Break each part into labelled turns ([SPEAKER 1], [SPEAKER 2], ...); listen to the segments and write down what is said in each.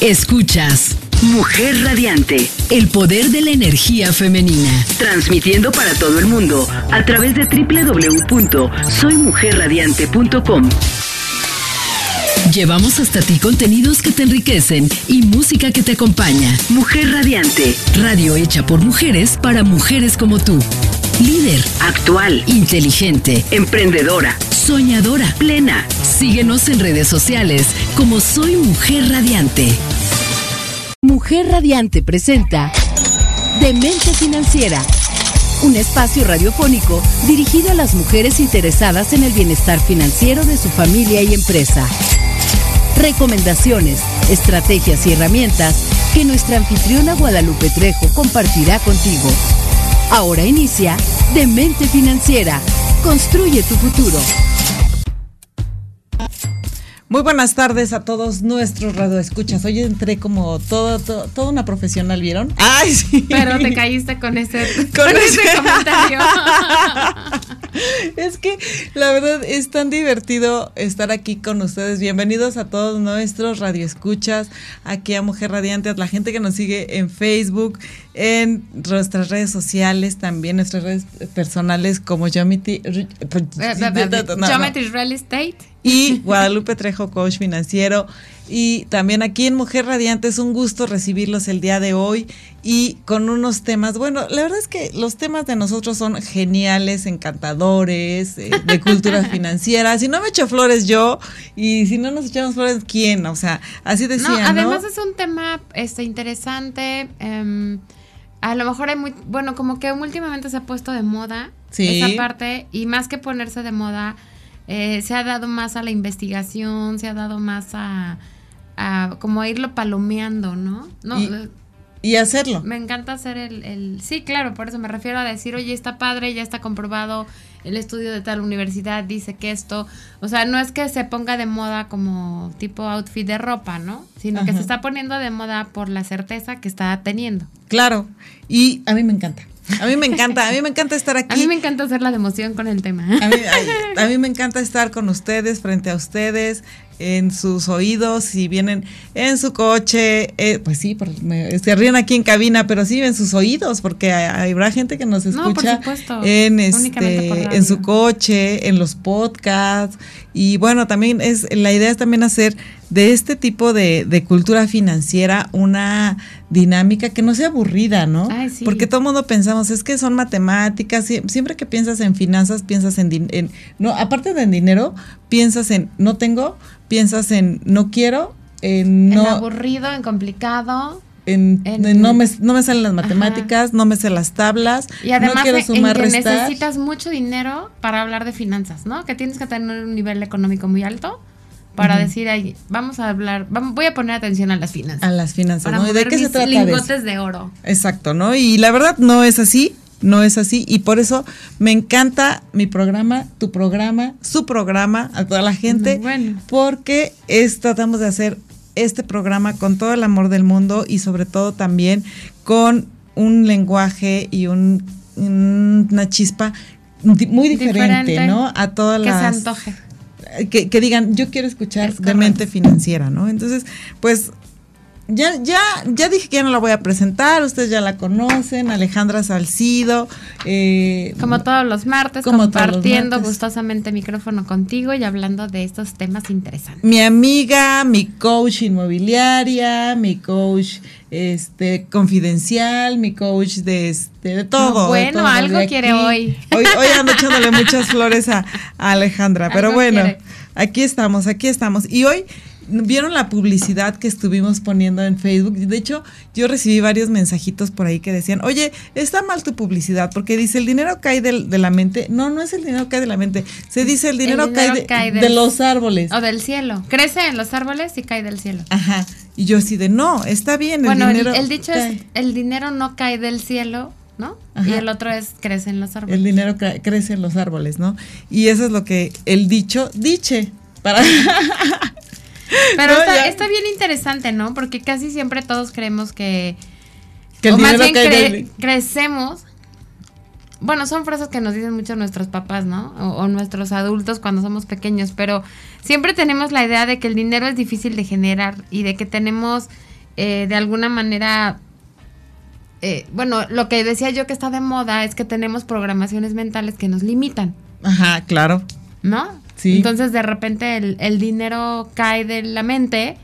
[SPEAKER 1] Escuchas Mujer Radiante, el poder de la energía femenina. Transmitiendo para todo el mundo a través de www.soymujerradiante.com. Llevamos hasta ti contenidos que te enriquecen y música que te acompaña. Mujer Radiante, radio hecha por mujeres para mujeres como tú. Líder, actual, inteligente, emprendedora, soñadora, plena. Síguenos en redes sociales como Soy Mujer Radiante. Mujer Radiante presenta Demente Financiera, un espacio radiofónico dirigido a las mujeres interesadas en el bienestar financiero de su familia y empresa. Recomendaciones, estrategias y herramientas que nuestra anfitriona Guadalupe Trejo compartirá contigo. Ahora inicia Demente Financiera. Construye tu futuro.
[SPEAKER 2] Muy buenas tardes a todos nuestros radioescuchas. Hoy entré como todo, todo, toda una profesional, ¿vieron?
[SPEAKER 3] Ay, sí. Pero te caíste con ese, con, ese comentario.
[SPEAKER 2] es que la verdad es tan divertido estar aquí con ustedes. Bienvenidos a todos nuestros radioescuchas, aquí a Mujer Radiante, a la gente que nos sigue en Facebook, en nuestras redes sociales, también nuestras redes personales como Geometry,
[SPEAKER 3] Geometry Real Estate
[SPEAKER 2] y Guadalupe Trejo, coach financiero. Y también aquí en Mujer Radiante es un gusto recibirlos el día de hoy y con unos temas, bueno, la verdad es que los temas de nosotros son geniales, encantadores, eh, de cultura financiera. Si no me echo flores yo y si no nos echamos flores, ¿quién? O sea, así decía. No,
[SPEAKER 3] además es un tema este, interesante. Em, a lo mejor hay muy, bueno, como que últimamente se ha puesto de moda esa parte y más que ponerse de moda, eh, se ha dado más a la investigación, se ha dado más a como irlo palomeando, ¿no? no
[SPEAKER 2] y, hacerlo.
[SPEAKER 3] Me encanta hacer el, el, Sí, claro, por eso me refiero a decir, oye, está padre, ya está comprobado, el estudio de tal universidad dice que esto... O sea, no es que se ponga de moda como tipo outfit de ropa, ¿no? Sino que se está poniendo de moda por la certeza que está teniendo.
[SPEAKER 2] Claro, y a mí me encanta. A mí me encanta, a mí me encanta estar aquí.
[SPEAKER 3] A mí me encanta hacer la democión con el tema.
[SPEAKER 2] A mí, a mí, me encanta estar con ustedes, frente a ustedes, en sus oídos, si vienen en su coche, eh, pues sí, se ríen aquí en cabina, pero sí en sus oídos, porque habrá gente que nos escucha en este, en su coche, en los podcasts, y bueno, también es, la idea es también hacer de este tipo de, de cultura financiera una dinámica que no sea aburrida, ¿no? Porque todo el mundo pensamos, es que son matemáticas, siempre que piensas en finanzas, piensas en, en no, aparte de en dinero, piensas en no tengo, piensas en no quiero, en no...
[SPEAKER 3] aburrido, en complicado.
[SPEAKER 2] En, no, me, no me salen las matemáticas, no me sé las tablas, y además no quiero sumar, en que
[SPEAKER 3] necesitas mucho dinero para hablar de finanzas, ¿no? Que tienes que tener un nivel económico muy alto para decir, ahí, vamos a hablar, vamos, voy a poner atención a las finanzas.
[SPEAKER 2] A las finanzas,
[SPEAKER 3] ¿no? ¿Y de qué se trata lingotes de oro.
[SPEAKER 2] Exacto, ¿no? Y la verdad no es así no es así y por eso me encanta mi programa, tu programa, su programa, a toda la gente, bueno. porque es, tratamos de hacer este programa con todo el amor del mundo y sobre todo también con un lenguaje y un, una chispa muy diferente, ¿no? A todas
[SPEAKER 3] que
[SPEAKER 2] las...
[SPEAKER 3] Se antoje.
[SPEAKER 2] Que, que, digan, yo quiero escuchar de mente financiera, ¿no? Entonces, pues ya, ya, ya dije que ya no la voy a presentar, ustedes ya la conocen, Alejandra Salcido.
[SPEAKER 3] Eh, como todos los martes, compartiendo gustosamente micrófono contigo y hablando de estos temas interesantes.
[SPEAKER 2] Mi amiga, mi coach inmobiliaria, mi coach este confidencial, mi coach de este de todo.
[SPEAKER 3] bueno, algo quiere hoy.
[SPEAKER 2] hoy. Hoy ando echándole muchas flores a, Alejandra, pero bueno, aquí estamos, aquí estamos. Y hoy vieron la publicidad que estuvimos poniendo en Facebook. De hecho, yo recibí varios mensajitos por ahí que decían, oye, está mal tu publicidad porque dice el dinero cae de, la mente. No, no es el dinero cae de la mente. Se dice el dinero, cae, de, los árboles.
[SPEAKER 3] O del cielo. Crece en los árboles y cae del cielo.
[SPEAKER 2] Ajá. Y yo así de, no, está bien.
[SPEAKER 3] El dinero el, dicho es, el dinero no cae del cielo, ¿no? Y el otro es crece en los árboles.
[SPEAKER 2] El dinero crece en los árboles, ¿no? Y eso es lo que el dicho dice. Para
[SPEAKER 3] Pero está, bien interesante, ¿no? Porque casi siempre todos creemos que...
[SPEAKER 2] Que más bien
[SPEAKER 3] crecemos. Bueno, son frases que nos dicen mucho nuestros papás, ¿no? O, nuestros adultos cuando somos pequeños, pero siempre tenemos la idea de que el dinero es difícil de generar y de que tenemos eh, de alguna manera, eh, bueno, lo que decía yo que está de moda es que tenemos programaciones mentales que nos limitan.
[SPEAKER 2] Ajá, claro.
[SPEAKER 3] ¿No? Sí. Entonces de repente el, el dinero cae de la mente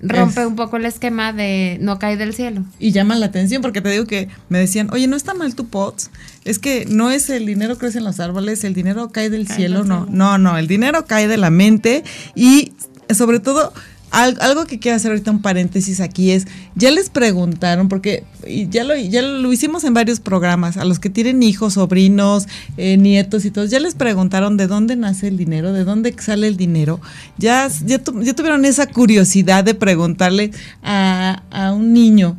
[SPEAKER 3] rompe un poco el esquema de no cae del cielo.
[SPEAKER 2] Y llama la atención porque te digo que me decían, oye, no está mal tu POTS, es que no es el dinero crece en los árboles, el dinero cae del cielo, no, no, no, el dinero cae de la mente y sobre todo algo que quiero hacer ahorita un paréntesis aquí es, ya les preguntaron, porque ya lo, ya lo hicimos en varios programas, a los que tienen hijos, sobrinos, eh, nietos y todos, ya les preguntaron de dónde nace el dinero, de dónde sale el dinero. Ya, ya, tuvieron esa curiosidad de preguntarle a, a un niño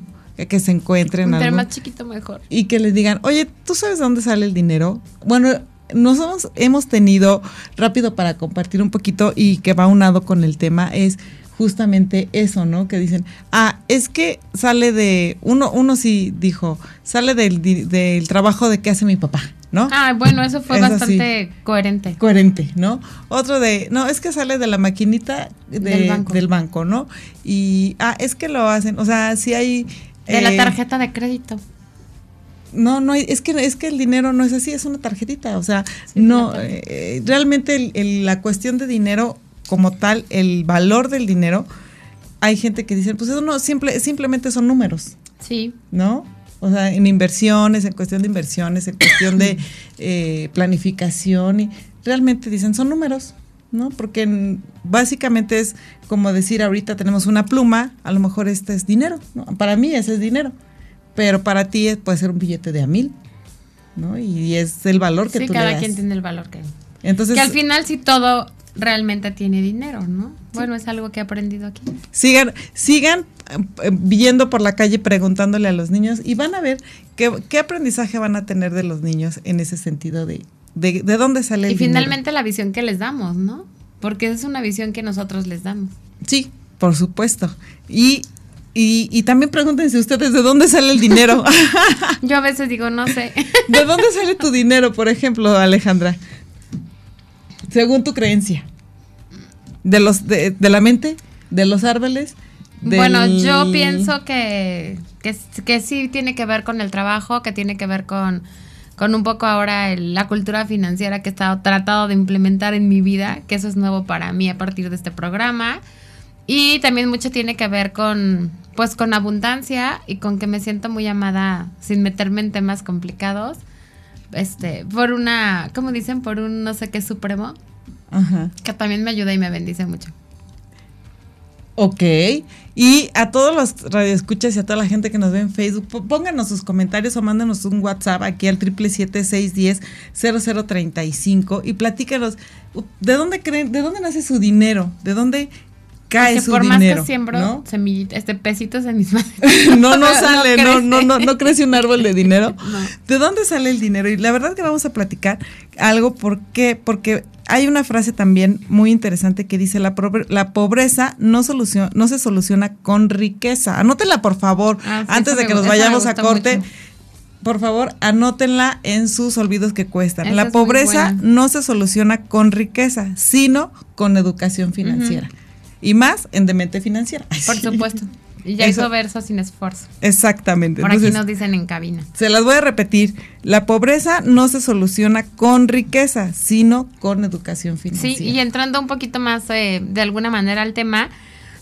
[SPEAKER 2] que se encuentren.
[SPEAKER 3] Entre más chiquito mejor.
[SPEAKER 2] Y que les digan, oye, ¿tú sabes dónde sale el dinero? Bueno, nosotros hemos tenido, rápido para compartir un poquito y que va unado con el tema, es justamente eso, ¿no? Que dicen, ah, es que sale de, uno, uno sí dijo, sale del, del trabajo de que hace mi papá, ¿no?
[SPEAKER 3] Ah, bueno, eso fue bastante coherente.
[SPEAKER 2] Coherente, ¿no? Otro de, no, es que sale de la maquinita del, banco. del, banco. ¿no? Y, ah, es que lo hacen, o sea, si hay...
[SPEAKER 3] De la eh, tarjeta de crédito.
[SPEAKER 2] No, no, es que es que el dinero no es así, es una tarjetita, o sea, no, eh, realmente la cuestión de dinero como tal el valor del dinero, hay gente que dice, pues eso no, simple, simplemente son números.
[SPEAKER 3] Sí.
[SPEAKER 2] ¿No? O sea, en inversiones, en cuestión de inversiones, en cuestión de eh, planificación, y realmente dicen, son números, ¿no? Porque básicamente es como decir, ahorita tenemos una pluma, a lo mejor este es dinero, ¿no? Para mí ese es dinero, pero para ti puede ser un billete de a mil, ¿no? Y es el valor que
[SPEAKER 3] sí,
[SPEAKER 2] tú
[SPEAKER 3] cada
[SPEAKER 2] le das.
[SPEAKER 3] quien tiene el valor que... Entonces, que al final si todo realmente tiene dinero, ¿no? Bueno, es algo que he aprendido aquí.
[SPEAKER 2] Sigan, sigan eh, viendo por la calle preguntándole a los niños y van a ver qué, qué aprendizaje van a tener de los niños en ese sentido de, de, dónde sale el
[SPEAKER 3] Y finalmente la visión que les damos, ¿no? Porque es una visión que nosotros les damos.
[SPEAKER 2] Sí, por supuesto. Y y, y, también pregúntense ustedes de dónde sale el dinero.
[SPEAKER 3] Yo a veces digo, no sé.
[SPEAKER 2] ¿De dónde sale tu dinero, por ejemplo, Alejandra? Según tu creencia. De los de, la mente, de los árboles.
[SPEAKER 3] Bueno, yo pienso que, que, sí tiene que ver con el trabajo, que tiene que ver con, con un poco ahora la cultura financiera que he estado tratado de implementar en mi vida, que eso es nuevo para mí a partir de este programa. Y también mucho tiene que ver con, pues, con abundancia y con que me siento muy amada sin meterme en temas complicados este, por una, ¿cómo dicen? Por un no sé qué supremo. Ajá. Que también me ayuda y me bendice mucho.
[SPEAKER 2] Ok. Y a todos los radioescuchas y a toda la gente que nos ve en Facebook, pónganos sus comentarios o mándanos un WhatsApp aquí al triple siete seis diez cero cero treinta y cinco y platícanos de dónde creen, de dónde nace su dinero, de dónde cae su por más que
[SPEAKER 3] siembro ¿no? este pesitos en mis manos.
[SPEAKER 2] no, no sale, no, no, no, no, crece un árbol de dinero. ¿De dónde sale el dinero? Y la verdad que vamos a platicar algo, ¿por qué? Porque hay una frase también muy interesante que dice, la, la pobreza no, soluciona, no se soluciona con riqueza. Anótenla, por favor, ah, antes de que nos vayamos a corte. Por favor, anótenla en sus olvidos que cuestan. la pobreza no se soluciona con riqueza, sino con educación financiera. Y más en demente financiera.
[SPEAKER 3] Por supuesto. Y ya hizo verso sin esfuerzo.
[SPEAKER 2] Exactamente.
[SPEAKER 3] Por aquí nos dicen en cabina.
[SPEAKER 2] Se las voy a repetir. La pobreza no se soluciona con riqueza, sino con educación financiera.
[SPEAKER 3] Sí, y entrando un poquito más eh, de alguna manera al tema,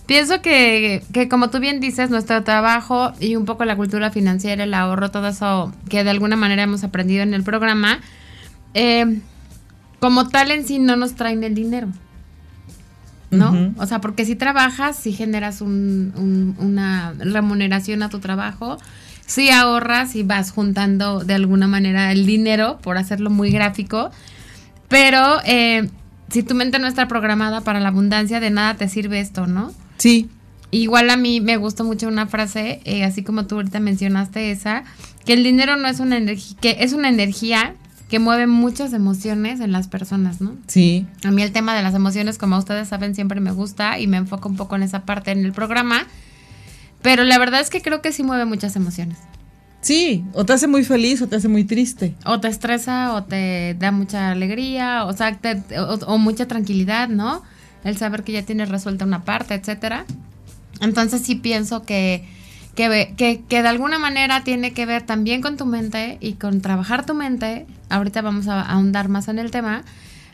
[SPEAKER 3] pienso que, que, como tú bien dices, nuestro trabajo y un poco la cultura financiera, el ahorro, todo eso que de alguna manera hemos aprendido en el programa, eh, como tal en sí no nos traen el dinero. ¿No? O sea, porque si trabajas, si generas una remuneración a tu trabajo, si ahorras y vas juntando de alguna manera el dinero, por hacerlo muy gráfico, pero eh, si tu mente no está programada para la abundancia, de nada te sirve esto, ¿no?
[SPEAKER 2] Sí.
[SPEAKER 3] Igual a mí me gustó mucho una frase, eh, así como tú ahorita mencionaste esa, que el dinero no es una energía, que es una energía que mueve muchas emociones en las personas, ¿no?
[SPEAKER 2] Sí.
[SPEAKER 3] A mí el tema de las emociones, como ustedes saben, siempre me gusta y me enfoco un poco en esa parte en el programa. Pero la verdad es que creo que sí mueve muchas emociones.
[SPEAKER 2] Sí, o te hace muy feliz o te hace muy triste.
[SPEAKER 3] O te estresa o te da mucha alegría, o sea, o, mucha tranquilidad, ¿no? El saber que ya tienes resuelta una parte, etcétera. Entonces sí pienso que, que, que, que, de alguna manera tiene que ver también con tu mente y con trabajar tu mente. Ahorita vamos a ahondar más en el tema,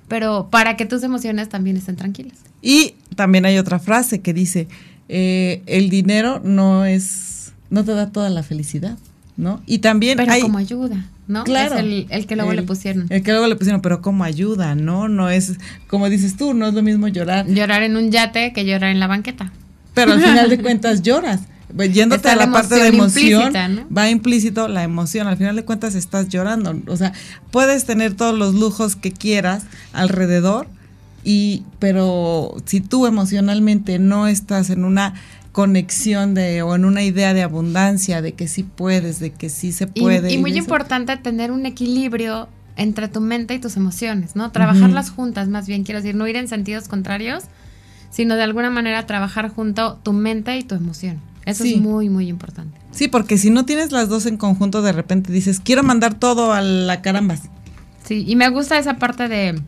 [SPEAKER 3] pero para que tus emociones también estén tranquilas.
[SPEAKER 2] Y también hay otra frase que dice, eh, el dinero no es, no te da toda la felicidad, ¿no? Y también
[SPEAKER 3] pero
[SPEAKER 2] hay,
[SPEAKER 3] como ayuda. ¿no?
[SPEAKER 2] Claro.
[SPEAKER 3] Es el, que luego le pusieron.
[SPEAKER 2] El que luego le pusieron, pero como ayuda, ¿no? No es, como dices tú, no es lo mismo llorar.
[SPEAKER 3] Llorar en un yate que llorar en la banqueta.
[SPEAKER 2] Pero al final de cuentas lloras. Yéndote a la, parte de emoción, va implícito la emoción. Al final de cuentas estás llorando. O sea, puedes tener todos los lujos que quieras alrededor, y, pero si tú emocionalmente no estás en una conexión de o en una idea de abundancia, de que sí puedes, de que sí se puede.
[SPEAKER 3] Y, muy importante tener un equilibrio entre tu mente y tus emociones, ¿no? Trabajarlas juntas, más bien, quiero decir, no ir en sentidos contrarios, sino de alguna manera trabajar junto tu mente y tu emoción. Eso es muy, muy importante.
[SPEAKER 2] Sí, porque si no tienes las dos en conjunto, de repente dices, quiero mandar todo a la carambas.
[SPEAKER 3] Sí, y me gusta esa parte de,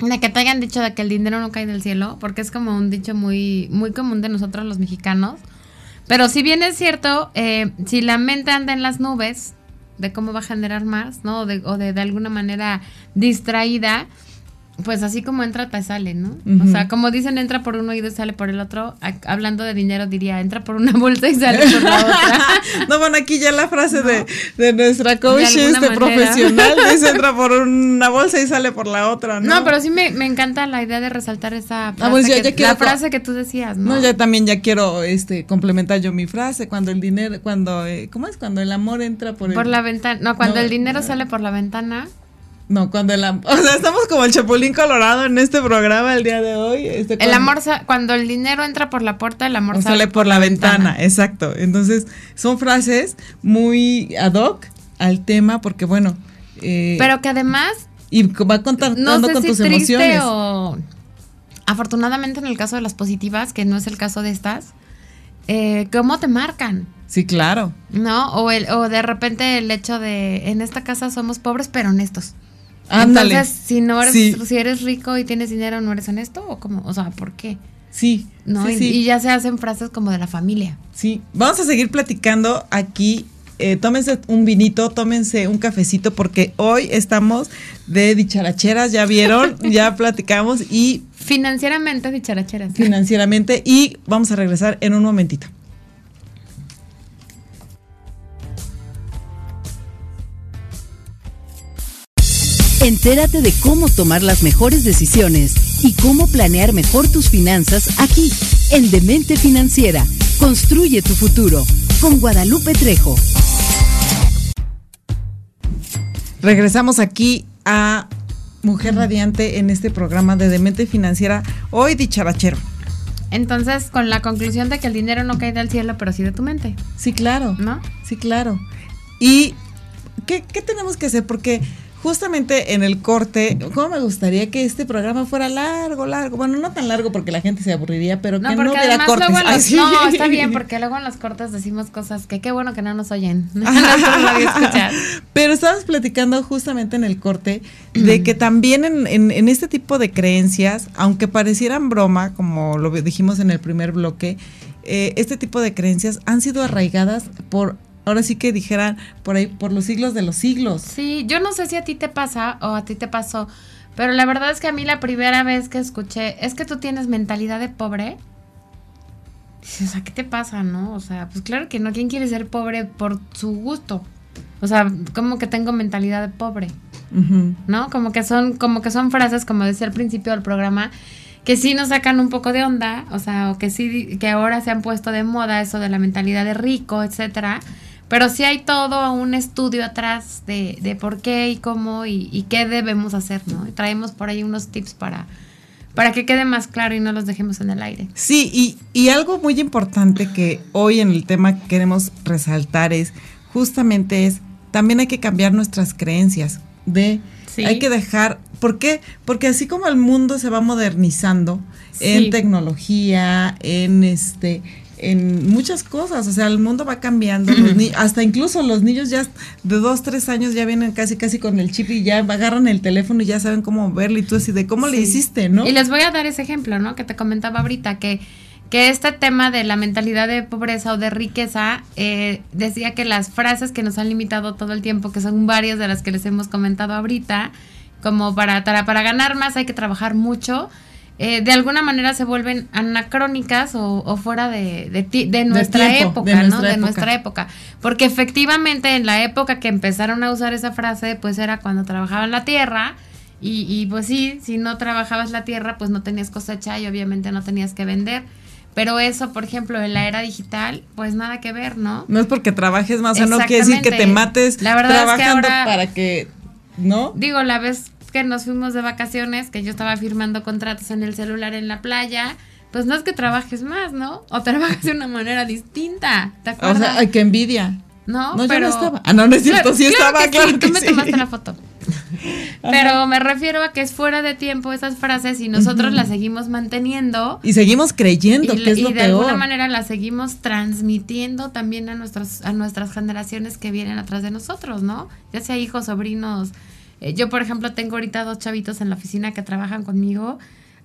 [SPEAKER 3] de que te hayan dicho de que el dinero no cae del cielo, porque es como un dicho muy, muy común de nosotros los mexicanos. Pero si bien es cierto, eh, si la mente anda en las nubes de cómo va a generar más, ¿no? O de, o de, de alguna manera distraída, pues así como entra, te sale, ¿no? O sea, como dicen, entra por un oído y sale por el otro. hablando de dinero, diría, entra por una bolsa y sale por la otra.
[SPEAKER 2] no, bueno, aquí ya la frase de, de, nuestra coach este profesional dice, entra por una bolsa y sale por la otra, ¿no?
[SPEAKER 3] No, pero sí me, me encanta la idea de resaltar esa frase, ah, pues que, la frase que tú decías, ¿no?
[SPEAKER 2] No, ya también ya quiero este complementar yo mi frase, cuando el dinero, cuando, eh, ¿cómo es? Cuando el amor entra por
[SPEAKER 3] Por la ventana, no, cuando el dinero sale por la ventana
[SPEAKER 2] no, cuando el amor, o sea, estamos como el chapulín colorado en este programa el día de hoy. Este,
[SPEAKER 3] el amor, cuando el dinero entra por la puerta, el amor
[SPEAKER 2] sale, por, la, ventana. Exacto. Entonces, son frases muy ad hoc al tema porque, bueno.
[SPEAKER 3] Eh, Pero que además.
[SPEAKER 2] Y va contando con tus emociones. O,
[SPEAKER 3] afortunadamente, en el caso de las positivas, que no es el caso de estas, eh, ¿cómo te marcan?
[SPEAKER 2] Sí, claro.
[SPEAKER 3] ¿No? O, el, o de repente el hecho de, en esta casa somos pobres pero honestos.
[SPEAKER 2] Ándale.
[SPEAKER 3] Entonces, si no eres, si eres rico y tienes dinero, ¿no eres honesto? ¿O cómo? O sea, ¿por qué?
[SPEAKER 2] Sí.
[SPEAKER 3] ¿No? y, ya se hacen frases como de la familia.
[SPEAKER 2] Sí. Vamos a seguir platicando aquí. Eh, tómense un vinito, tómense un cafecito, porque hoy estamos de dicharacheras, ya vieron, ya platicamos y.
[SPEAKER 3] Financieramente dicharacheras.
[SPEAKER 2] Financieramente, y vamos a regresar en un momentito.
[SPEAKER 1] Entérate de cómo tomar las mejores decisiones y cómo planear mejor tus finanzas aquí, en Demente Financiera. Construye tu futuro con Guadalupe Trejo.
[SPEAKER 2] Regresamos aquí a Mujer Radiante en este programa de Demente Financiera, hoy dicharachero.
[SPEAKER 3] Entonces, con la conclusión de que el dinero no cae del cielo, pero sí de tu mente.
[SPEAKER 2] Sí, claro.
[SPEAKER 3] ¿No?
[SPEAKER 2] Sí, claro. ¿Y qué, qué tenemos que hacer? Porque justamente en el corte, ¿cómo me gustaría que este programa fuera largo, largo? Bueno, no tan largo porque la gente se aburriría, pero que no, hubiera cortes.
[SPEAKER 3] No, está bien, porque luego en los cortes decimos cosas que qué bueno que no nos oyen.
[SPEAKER 2] pero estabas platicando justamente en el corte de que también en, en, este tipo de creencias, aunque parecieran broma, como lo dijimos en el primer bloque, eh, este tipo de creencias han sido arraigadas por ahora sí que dijeran por ahí, por los siglos de los siglos.
[SPEAKER 3] Sí, yo no sé si a ti te pasa o a ti te pasó, pero la verdad es que a mí la primera vez que escuché, es que tú tienes mentalidad de pobre. Dices, o sea, ¿qué te pasa, no? O sea, pues claro que no, ¿quién quiere ser pobre por su gusto? O sea, como que tengo mentalidad de pobre, ¿no? Como que son, como que son frases, como decía al principio del programa, que sí nos sacan un poco de onda, o sea, o que sí, que ahora se han puesto de moda eso de la mentalidad de rico, etcétera pero sí hay todo un estudio atrás de, de por qué y cómo y, qué debemos hacer, ¿no? Y traemos por ahí unos tips para, para que quede más claro y no los dejemos en el aire.
[SPEAKER 2] Sí, y, y algo muy importante que hoy en el tema que queremos resaltar es justamente es, también hay que cambiar nuestras creencias de... Hay que dejar, ¿por qué? Porque así como el mundo se va modernizando en tecnología, en este, en muchas cosas, o sea, el mundo va cambiando, hasta incluso los niños ya de dos, tres años ya vienen casi, casi con el chip y ya agarran el teléfono y ya saben cómo verlo y tú así de cómo le hiciste, ¿no?
[SPEAKER 3] Y les voy a dar ese ejemplo, ¿no? Que te comentaba ahorita, que, que este tema de la mentalidad de pobreza o de riqueza, eh, decía que las frases que nos han limitado todo el tiempo, que son varias de las que les hemos comentado ahorita, como para, para, para ganar más hay que trabajar mucho, eh, de alguna manera se vuelven anacrónicas o, fuera de, de, nuestra época, ¿no? de nuestra época. Porque efectivamente en la época que empezaron a usar esa frase, pues era cuando trabajaban la tierra. Y, y pues sí, si no trabajabas la tierra, pues no tenías cosecha y obviamente no tenías que vender. Pero eso, por ejemplo, en la era digital, pues nada que ver, ¿no?
[SPEAKER 2] No es porque trabajes más, o no quiere decir que te mates la verdad trabajando para que, ¿no?
[SPEAKER 3] Digo, la vez que nos fuimos de vacaciones, que yo estaba firmando contratos en el celular en la playa, pues no es que trabajes más, ¿no? O trabajas de una manera distinta, ¿te acuerdas? O sea,
[SPEAKER 2] ay, qué envidia.
[SPEAKER 3] No,
[SPEAKER 2] no pero... yo no estaba. Ah, no, no es cierto, sí estaba, claro sí,
[SPEAKER 3] tú me tomaste la foto. Pero me refiero a que es fuera de tiempo esas frases y nosotros las seguimos manteniendo.
[SPEAKER 2] Y seguimos creyendo que es lo
[SPEAKER 3] Y de alguna manera las seguimos transmitiendo también a, nuestros, a nuestras generaciones que vienen atrás de nosotros, ¿no? Ya sea hijos, sobrinos, eh, yo, por ejemplo, tengo ahorita dos chavitos en la oficina que trabajan conmigo,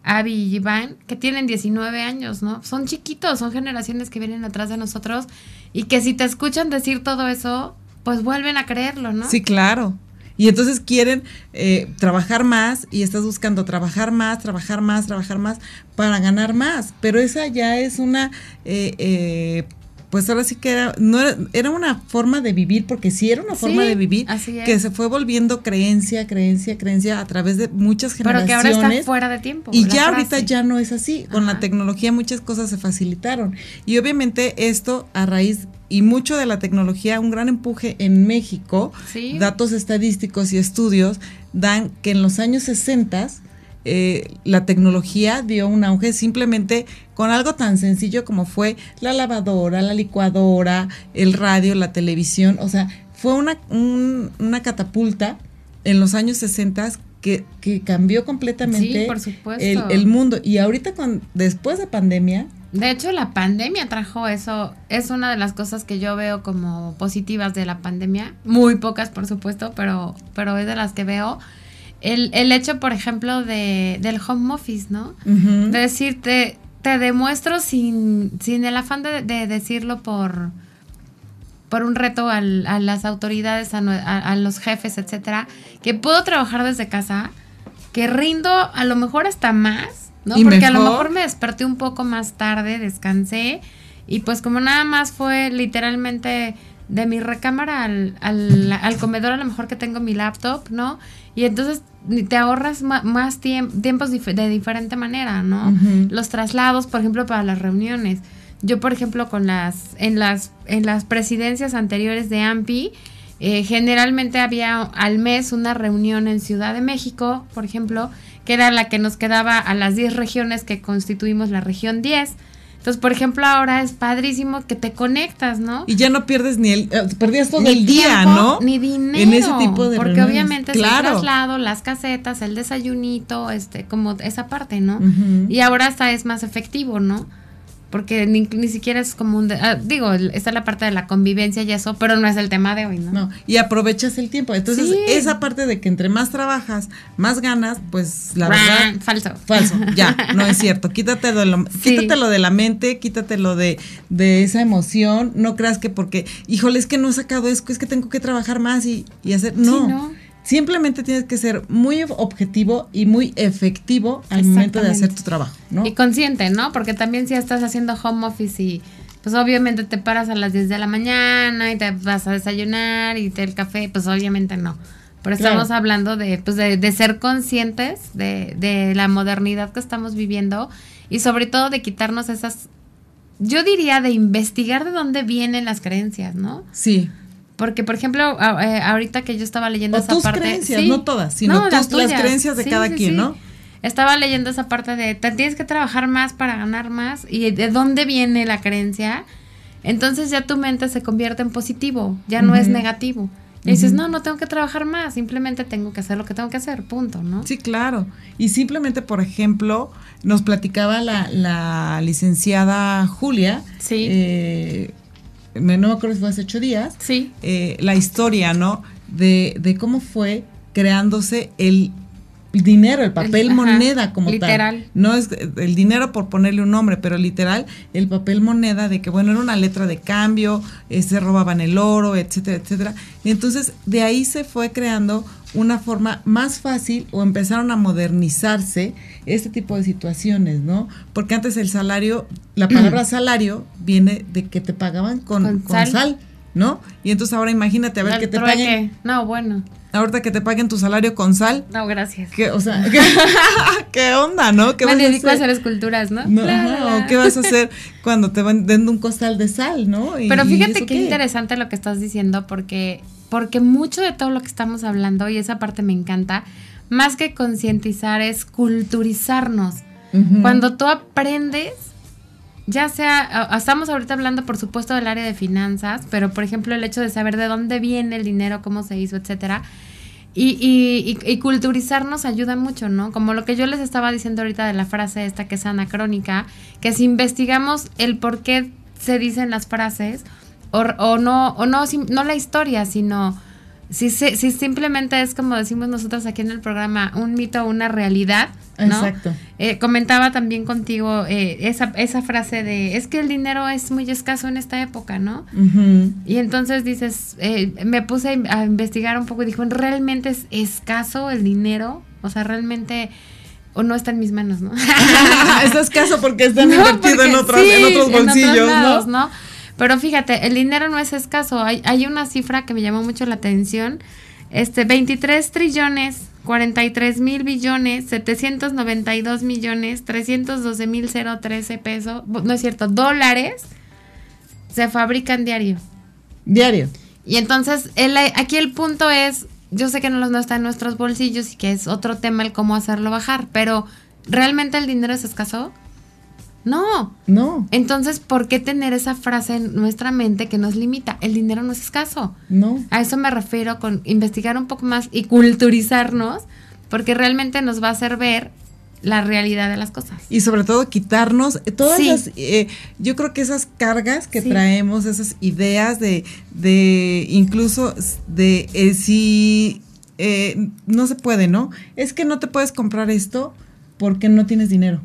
[SPEAKER 3] Abby y Iván, que tienen 19 años, ¿no? Son chiquitos, son generaciones que vienen atrás de nosotros y que si te escuchan decir todo eso, pues vuelven a creerlo, ¿no?
[SPEAKER 2] Sí, claro. Y entonces quieren eh, trabajar más y estás buscando trabajar más, trabajar más, trabajar más para ganar más. Pero esa ya es una eh, pues ahora sí que era, no era, una forma de vivir, porque sí era una forma de vivir, que se fue volviendo creencia, creencia, creencia a través de muchas generaciones.
[SPEAKER 3] Pero que ahora está fuera de tiempo.
[SPEAKER 2] Y ya ahorita ya no es así. Con la tecnología muchas cosas se facilitaron. Y obviamente esto a raíz y mucho de la tecnología, un gran empuje en México, datos estadísticos y estudios dan que en los años 60 eh, la tecnología dio un auge simplemente con algo tan sencillo como fue la lavadora, la licuadora, el radio, la televisión. O sea, fue una, una catapulta en los años 60 que, que cambió completamente el, mundo. Y ahorita, con, después de pandemia,
[SPEAKER 3] de hecho, la pandemia trajo eso. Es una de las cosas que yo veo como positivas de la pandemia. Muy pocas, por supuesto, pero, pero es de las que veo el, el hecho, por ejemplo, de, del home office, ¿no? De decirte, te demuestro sin, sin el afán de, decirlo por, por un reto a las autoridades, a, los jefes, etcétera, que puedo trabajar desde casa, que rindo a lo mejor hasta más, ¿no? Porque a lo mejor me desperté un poco más tarde, descansé, y pues como nada más fue literalmente de mi recámara al, al, al comedor, a lo mejor que tengo mi laptop, ¿no? Y entonces te ahorras más tiempos de diferente manera, ¿no? Los traslados, por ejemplo, para las reuniones. Yo, por ejemplo, con las en las en las presidencias anteriores de AMPI, eh, generalmente había al mes una reunión en Ciudad de México, por ejemplo, que era la que nos quedaba a las 10 regiones que constituimos la región 10 entonces, por ejemplo, ahora es padrísimo que te conectas, ¿no?
[SPEAKER 2] Y ya no pierdes ni el, eh, perdías todo el día, ¿no?
[SPEAKER 3] Ni dinero. En ese tipo de Porque obviamente es el traslado, las casetas, el desayunito, este, como esa parte, ¿no? Y ahora hasta es más efectivo, ¿no? Porque ni, ni siquiera es como un... Ah, digo, esta es la parte de la convivencia y eso, pero no es el tema de hoy, ¿no? No,
[SPEAKER 2] y aprovechas el tiempo. Entonces, esa parte de que entre más trabajas, más ganas, pues la verdad...
[SPEAKER 3] Falso.
[SPEAKER 2] Falso, ya, no es cierto. Quítatelo, lo, quítatelo de la mente, quítatelo de, de esa emoción. No creas que porque, híjole, es que no he sacado eso, es que tengo que trabajar más y, y hacer... No, no Simplemente tienes que ser muy objetivo y muy efectivo al momento de hacer tu trabajo, ¿no?
[SPEAKER 3] Y consciente, ¿no? Porque también si estás haciendo home office y pues obviamente te paras a las 10 de la mañana y te vas a desayunar y te el café, pues obviamente no. Pero estamos hablando de, pues de, de ser conscientes de, de la modernidad que estamos viviendo y sobre todo de quitarnos esas, yo diría de investigar de dónde vienen las creencias, ¿no?
[SPEAKER 2] Sí.
[SPEAKER 3] Porque, por ejemplo, eh, ahorita que yo estaba leyendo esa
[SPEAKER 2] tus
[SPEAKER 3] parte.
[SPEAKER 2] creencias, no todas, sino las, creencias de cada quien, ¿no?
[SPEAKER 3] Estaba leyendo esa parte de tienes que trabajar más para ganar más y de dónde viene la creencia. Entonces ya tu mente se convierte en positivo, ya no es negativo. Y dices, no, no tengo que trabajar más, simplemente tengo que hacer lo que tengo que hacer, punto, ¿no?
[SPEAKER 2] Sí, claro. Y simplemente, por ejemplo, nos platicaba la, la licenciada Julia,
[SPEAKER 3] sí.
[SPEAKER 2] Eh, no me acuerdo si fue hace ocho días,
[SPEAKER 3] sí.
[SPEAKER 2] Eh, la historia, ¿no? De, de, cómo fue creándose el dinero, el papel moneda como literal. tal. No es el dinero por ponerle un nombre, pero literal el papel moneda de que bueno, era una letra de cambio, eh, se robaban el oro, etcétera, etcétera. Y entonces de ahí se fue creando una forma más fácil o empezaron a modernizarse este tipo de situaciones, ¿no? Porque antes el salario, la palabra salario viene de que te pagaban con, sal. ¿No? Y entonces ahora imagínate a ver que te paguen.
[SPEAKER 3] No, bueno.
[SPEAKER 2] Ahorita que te paguen tu salario con sal.
[SPEAKER 3] No, gracias.
[SPEAKER 2] ¿Qué, o sea, ¿qué, onda, no?
[SPEAKER 3] ¿Qué Me dedico a hacer? esculturas, ¿no?
[SPEAKER 2] no ¿Qué vas a hacer cuando te van dando un costal de sal, no?
[SPEAKER 3] Pero fíjate qué interesante lo que estás diciendo porque porque mucho de todo lo que estamos hablando, y esa parte me encanta, más que concientizar es culturizarnos. Cuando tú aprendes, ya sea, estamos ahorita hablando por supuesto del área de finanzas, pero por ejemplo el hecho de saber de dónde viene el dinero, cómo se hizo, etcétera. Y, y, y, culturizarnos ayuda mucho, ¿no? Como lo que yo les estaba diciendo ahorita de la frase esta que es anacrónica, que si investigamos el por qué se dicen las frases, o, no, o no, no la historia, sino si, si simplemente es como decimos nosotros aquí en el programa, un mito o una realidad. Exacto. Eh, comentaba también contigo eh, esa, esa frase de, es que el dinero es muy escaso en esta época, ¿no? Y entonces dices, eh, me puse a investigar un poco y dijo, ¿realmente es escaso el dinero? O sea, realmente o no está en mis manos, ¿no?
[SPEAKER 2] es escaso porque está invertido en, otros, en otros bolsillos, ¿no?
[SPEAKER 3] Pero fíjate, el dinero no es escaso. Hay, hay una cifra que me llamó mucho la atención. Este, 23 trillones, 43 mil billones, 792 millones, 312 mil 013 pesos, no es cierto, dólares, se fabrican diario.
[SPEAKER 2] Diario.
[SPEAKER 3] Y entonces, el, aquí el punto es, yo sé que no, no está en nuestros bolsillos y que es otro tema el cómo hacerlo bajar, pero ¿realmente el dinero es escaso? No.
[SPEAKER 2] No.
[SPEAKER 3] Entonces, ¿por qué tener esa frase en nuestra mente que nos limita? El dinero no es escaso.
[SPEAKER 2] No.
[SPEAKER 3] A eso me refiero con investigar un poco más y culturizarnos, porque realmente nos va a hacer ver la realidad de las cosas.
[SPEAKER 2] Y sobre todo quitarnos todas las, eh, yo creo que esas cargas que traemos, esas ideas de, de incluso de eh, si eh, no se puede, ¿no? Es que no te puedes comprar esto porque no tienes dinero.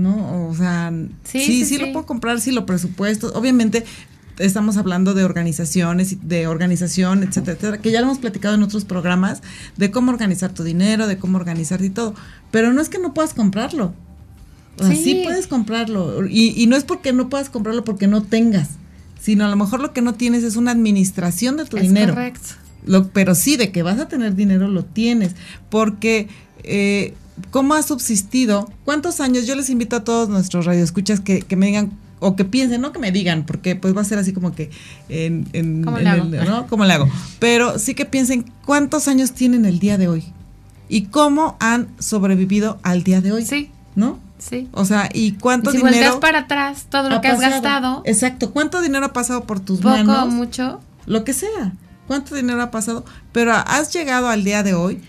[SPEAKER 2] ¿No? O sea, sí, sí, lo puedo comprar si lo presupuesto. Obviamente estamos hablando de organizaciones, de organización, etcétera, etcétera, que ya lo hemos platicado en otros programas, de cómo organizar tu dinero, de cómo organizarte y todo. Pero no es que no puedas comprarlo. O sea, sí, puedes comprarlo. Y, y no es porque no puedas comprarlo porque no tengas, sino a lo mejor lo que no tienes es una administración de tu dinero.
[SPEAKER 3] Correcto.
[SPEAKER 2] Lo, pero sí, de que vas a tener dinero, lo tienes. Porque eh, ¿Cómo ha subsistido? ¿Cuántos años? Yo les invito a todos nuestros radioescuchas que, que me digan o que piensen, no que me digan, porque pues va a ser así como que en, en,
[SPEAKER 3] ¿Cómo, le hago?
[SPEAKER 2] ¿no? ¿Cómo le hago? Pero sí que piensen cuántos años tienen el día de hoy y cómo han sobrevivido al día de hoy.
[SPEAKER 3] Sí.
[SPEAKER 2] ¿No?
[SPEAKER 3] Sí.
[SPEAKER 2] O sea, y cuánto
[SPEAKER 3] y si
[SPEAKER 2] dinero.
[SPEAKER 3] para atrás todo lo que has gastado.
[SPEAKER 2] Exacto. ¿Cuánto dinero ha pasado por tus
[SPEAKER 3] poco,
[SPEAKER 2] manos?
[SPEAKER 3] mucho.
[SPEAKER 2] Lo que sea. ¿Cuánto dinero ha pasado? Pero has llegado al día de hoy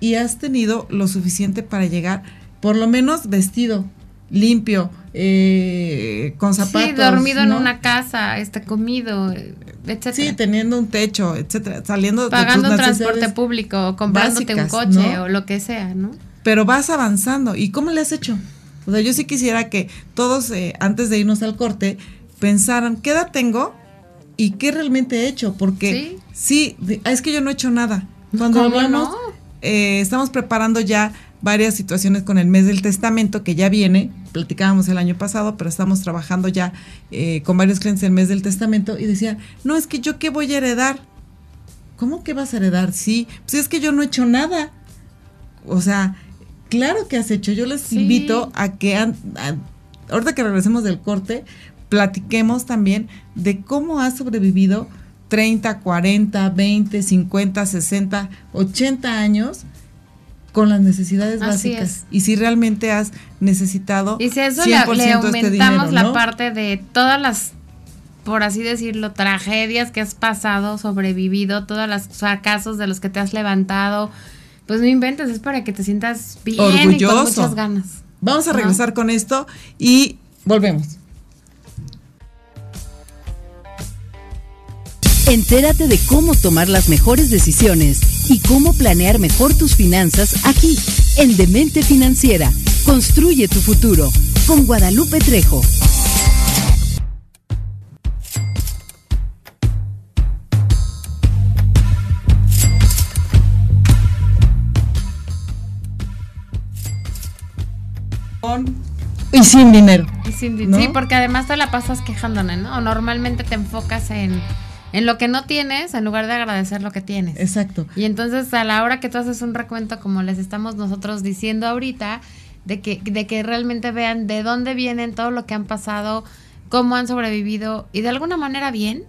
[SPEAKER 2] y has tenido lo suficiente para llegar, por lo menos vestido, limpio, eh, con zapatos. Sí,
[SPEAKER 3] dormido en una casa, este, comido, etcétera.
[SPEAKER 2] Sí, teniendo un techo, etcétera, saliendo
[SPEAKER 3] Pagando de tus transporte público, comprándote un coche o lo que sea, ¿no?
[SPEAKER 2] Pero vas avanzando. ¿Y cómo le has hecho? O sea, yo sí quisiera que todos, eh, antes de irnos al corte, pensaran, ¿qué edad tengo? ¿Y qué realmente he hecho? Porque sí, es que yo no he hecho nada. Cuando hablamos, eh, estamos preparando ya varias situaciones con el mes del testamento que ya viene, platicábamos el año pasado, pero estamos trabajando ya eh, con varios clientes el mes del testamento y decían, no, es que yo qué voy a heredar. ¿Cómo que vas a heredar? Sí, pues es que yo no he hecho nada. O sea, claro que has hecho. Yo les invito a que, ahorita que regresemos del corte, platiquemos también de cómo has sobrevivido 30, 40, 20, 50, 60, 80 años con las necesidades básicas. Y si realmente has necesitado.
[SPEAKER 3] Y si eso le, este aumentamos la parte de todas las, por así decirlo, tragedias que has pasado, sobrevivido, todos los fracasos de los que te has levantado, pues no inventes, es para que te sientas bien Orgulloso. y con muchas ganas.
[SPEAKER 2] Vamos a regresar con esto y volvemos.
[SPEAKER 1] Entérate de cómo tomar las mejores decisiones y cómo planear mejor tus finanzas aquí, en Demente Financiera. Construye tu futuro con Guadalupe Trejo.
[SPEAKER 2] Y sin dinero.
[SPEAKER 3] Y sin dinero. Sí, porque además te la pasas quejándote, ¿no? Normalmente te enfocas en, en lo que no tienes en lugar de agradecer lo que tienes.
[SPEAKER 2] Exacto.
[SPEAKER 3] Y entonces a la hora que tú haces un recuento como les estamos nosotros diciendo ahorita, de que, de que realmente vean de dónde vienen, todo lo que han pasado, cómo han sobrevivido y de alguna manera bien.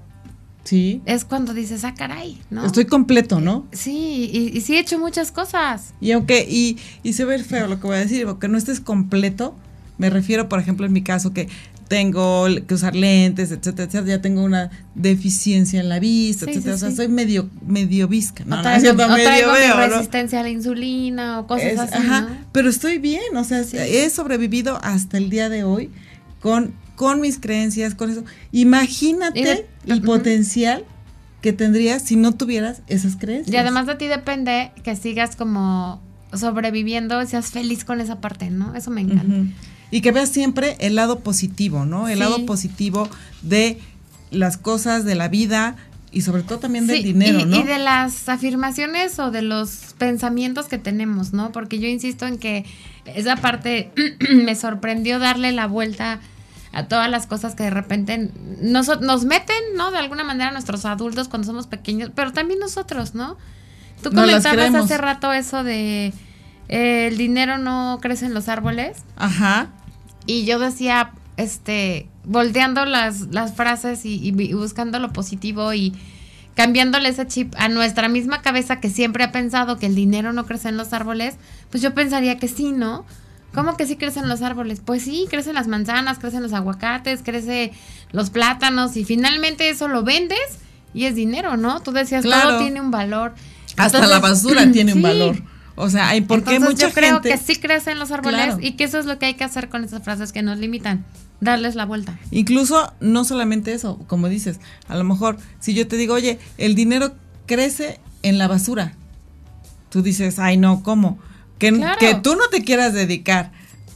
[SPEAKER 2] Sí.
[SPEAKER 3] Es cuando dices, ah, caray, ¿no?
[SPEAKER 2] Estoy completo, ¿no?
[SPEAKER 3] Sí, y, sí he hecho muchas cosas.
[SPEAKER 2] Y aunque, y, y se ve feo lo que voy a decir, porque no estés completo, me refiero, por ejemplo, en mi caso, que tengo que usar lentes, etcétera, etcétera, ya tengo una deficiencia en la vista, etcétera, o sea, soy medio medio visca,
[SPEAKER 3] no, traigo, no, medio veo, resistencia a la insulina o cosas así, ajá,
[SPEAKER 2] pero estoy bien, o sea, he sobrevivido hasta el día de hoy con con mis creencias, con eso. Imagínate el potencial que tendrías si no tuvieras esas creencias.
[SPEAKER 3] Y además de ti depende que sigas como sobreviviendo, seas feliz con esa parte, ¿no? Eso me encanta.
[SPEAKER 2] Y que veas siempre el lado positivo, ¿no? El lado positivo de las cosas de la vida y sobre todo también del dinero, ¿no?
[SPEAKER 3] Y de las afirmaciones o de los pensamientos que tenemos, ¿no? Porque yo insisto en que esa parte me sorprendió darle la vuelta a todas las cosas que de repente nos, nos meten, ¿no? De alguna manera nuestros adultos cuando somos pequeños, pero también nosotros, ¿no? Tú comentabas hace rato eso de eh, el dinero no crece en los árboles.
[SPEAKER 2] Ajá.
[SPEAKER 3] Y yo decía, este, volteando las, las frases y, buscando lo positivo y cambiándole ese chip a nuestra misma cabeza que siempre ha pensado que el dinero no crece en los árboles, pues yo pensaría que sí, ¿no? ¿Cómo que sí crecen los árboles? Pues sí, crecen las manzanas, crecen los aguacates, crecen los plátanos y finalmente eso lo vendes y es dinero, ¿no? Tú decías, todo tiene un valor.
[SPEAKER 2] Hasta la basura tiene un valor. O sea, hay por qué mucha
[SPEAKER 3] yo creo que sí crecen los árboles y que eso es lo que hay que hacer con esas frases que nos limitan, darles la vuelta.
[SPEAKER 2] Incluso no solamente eso, como dices, a lo mejor si yo te digo, oye, el dinero crece en la basura, tú dices, ay no, ¿cómo? Que, que tú no te quieras dedicar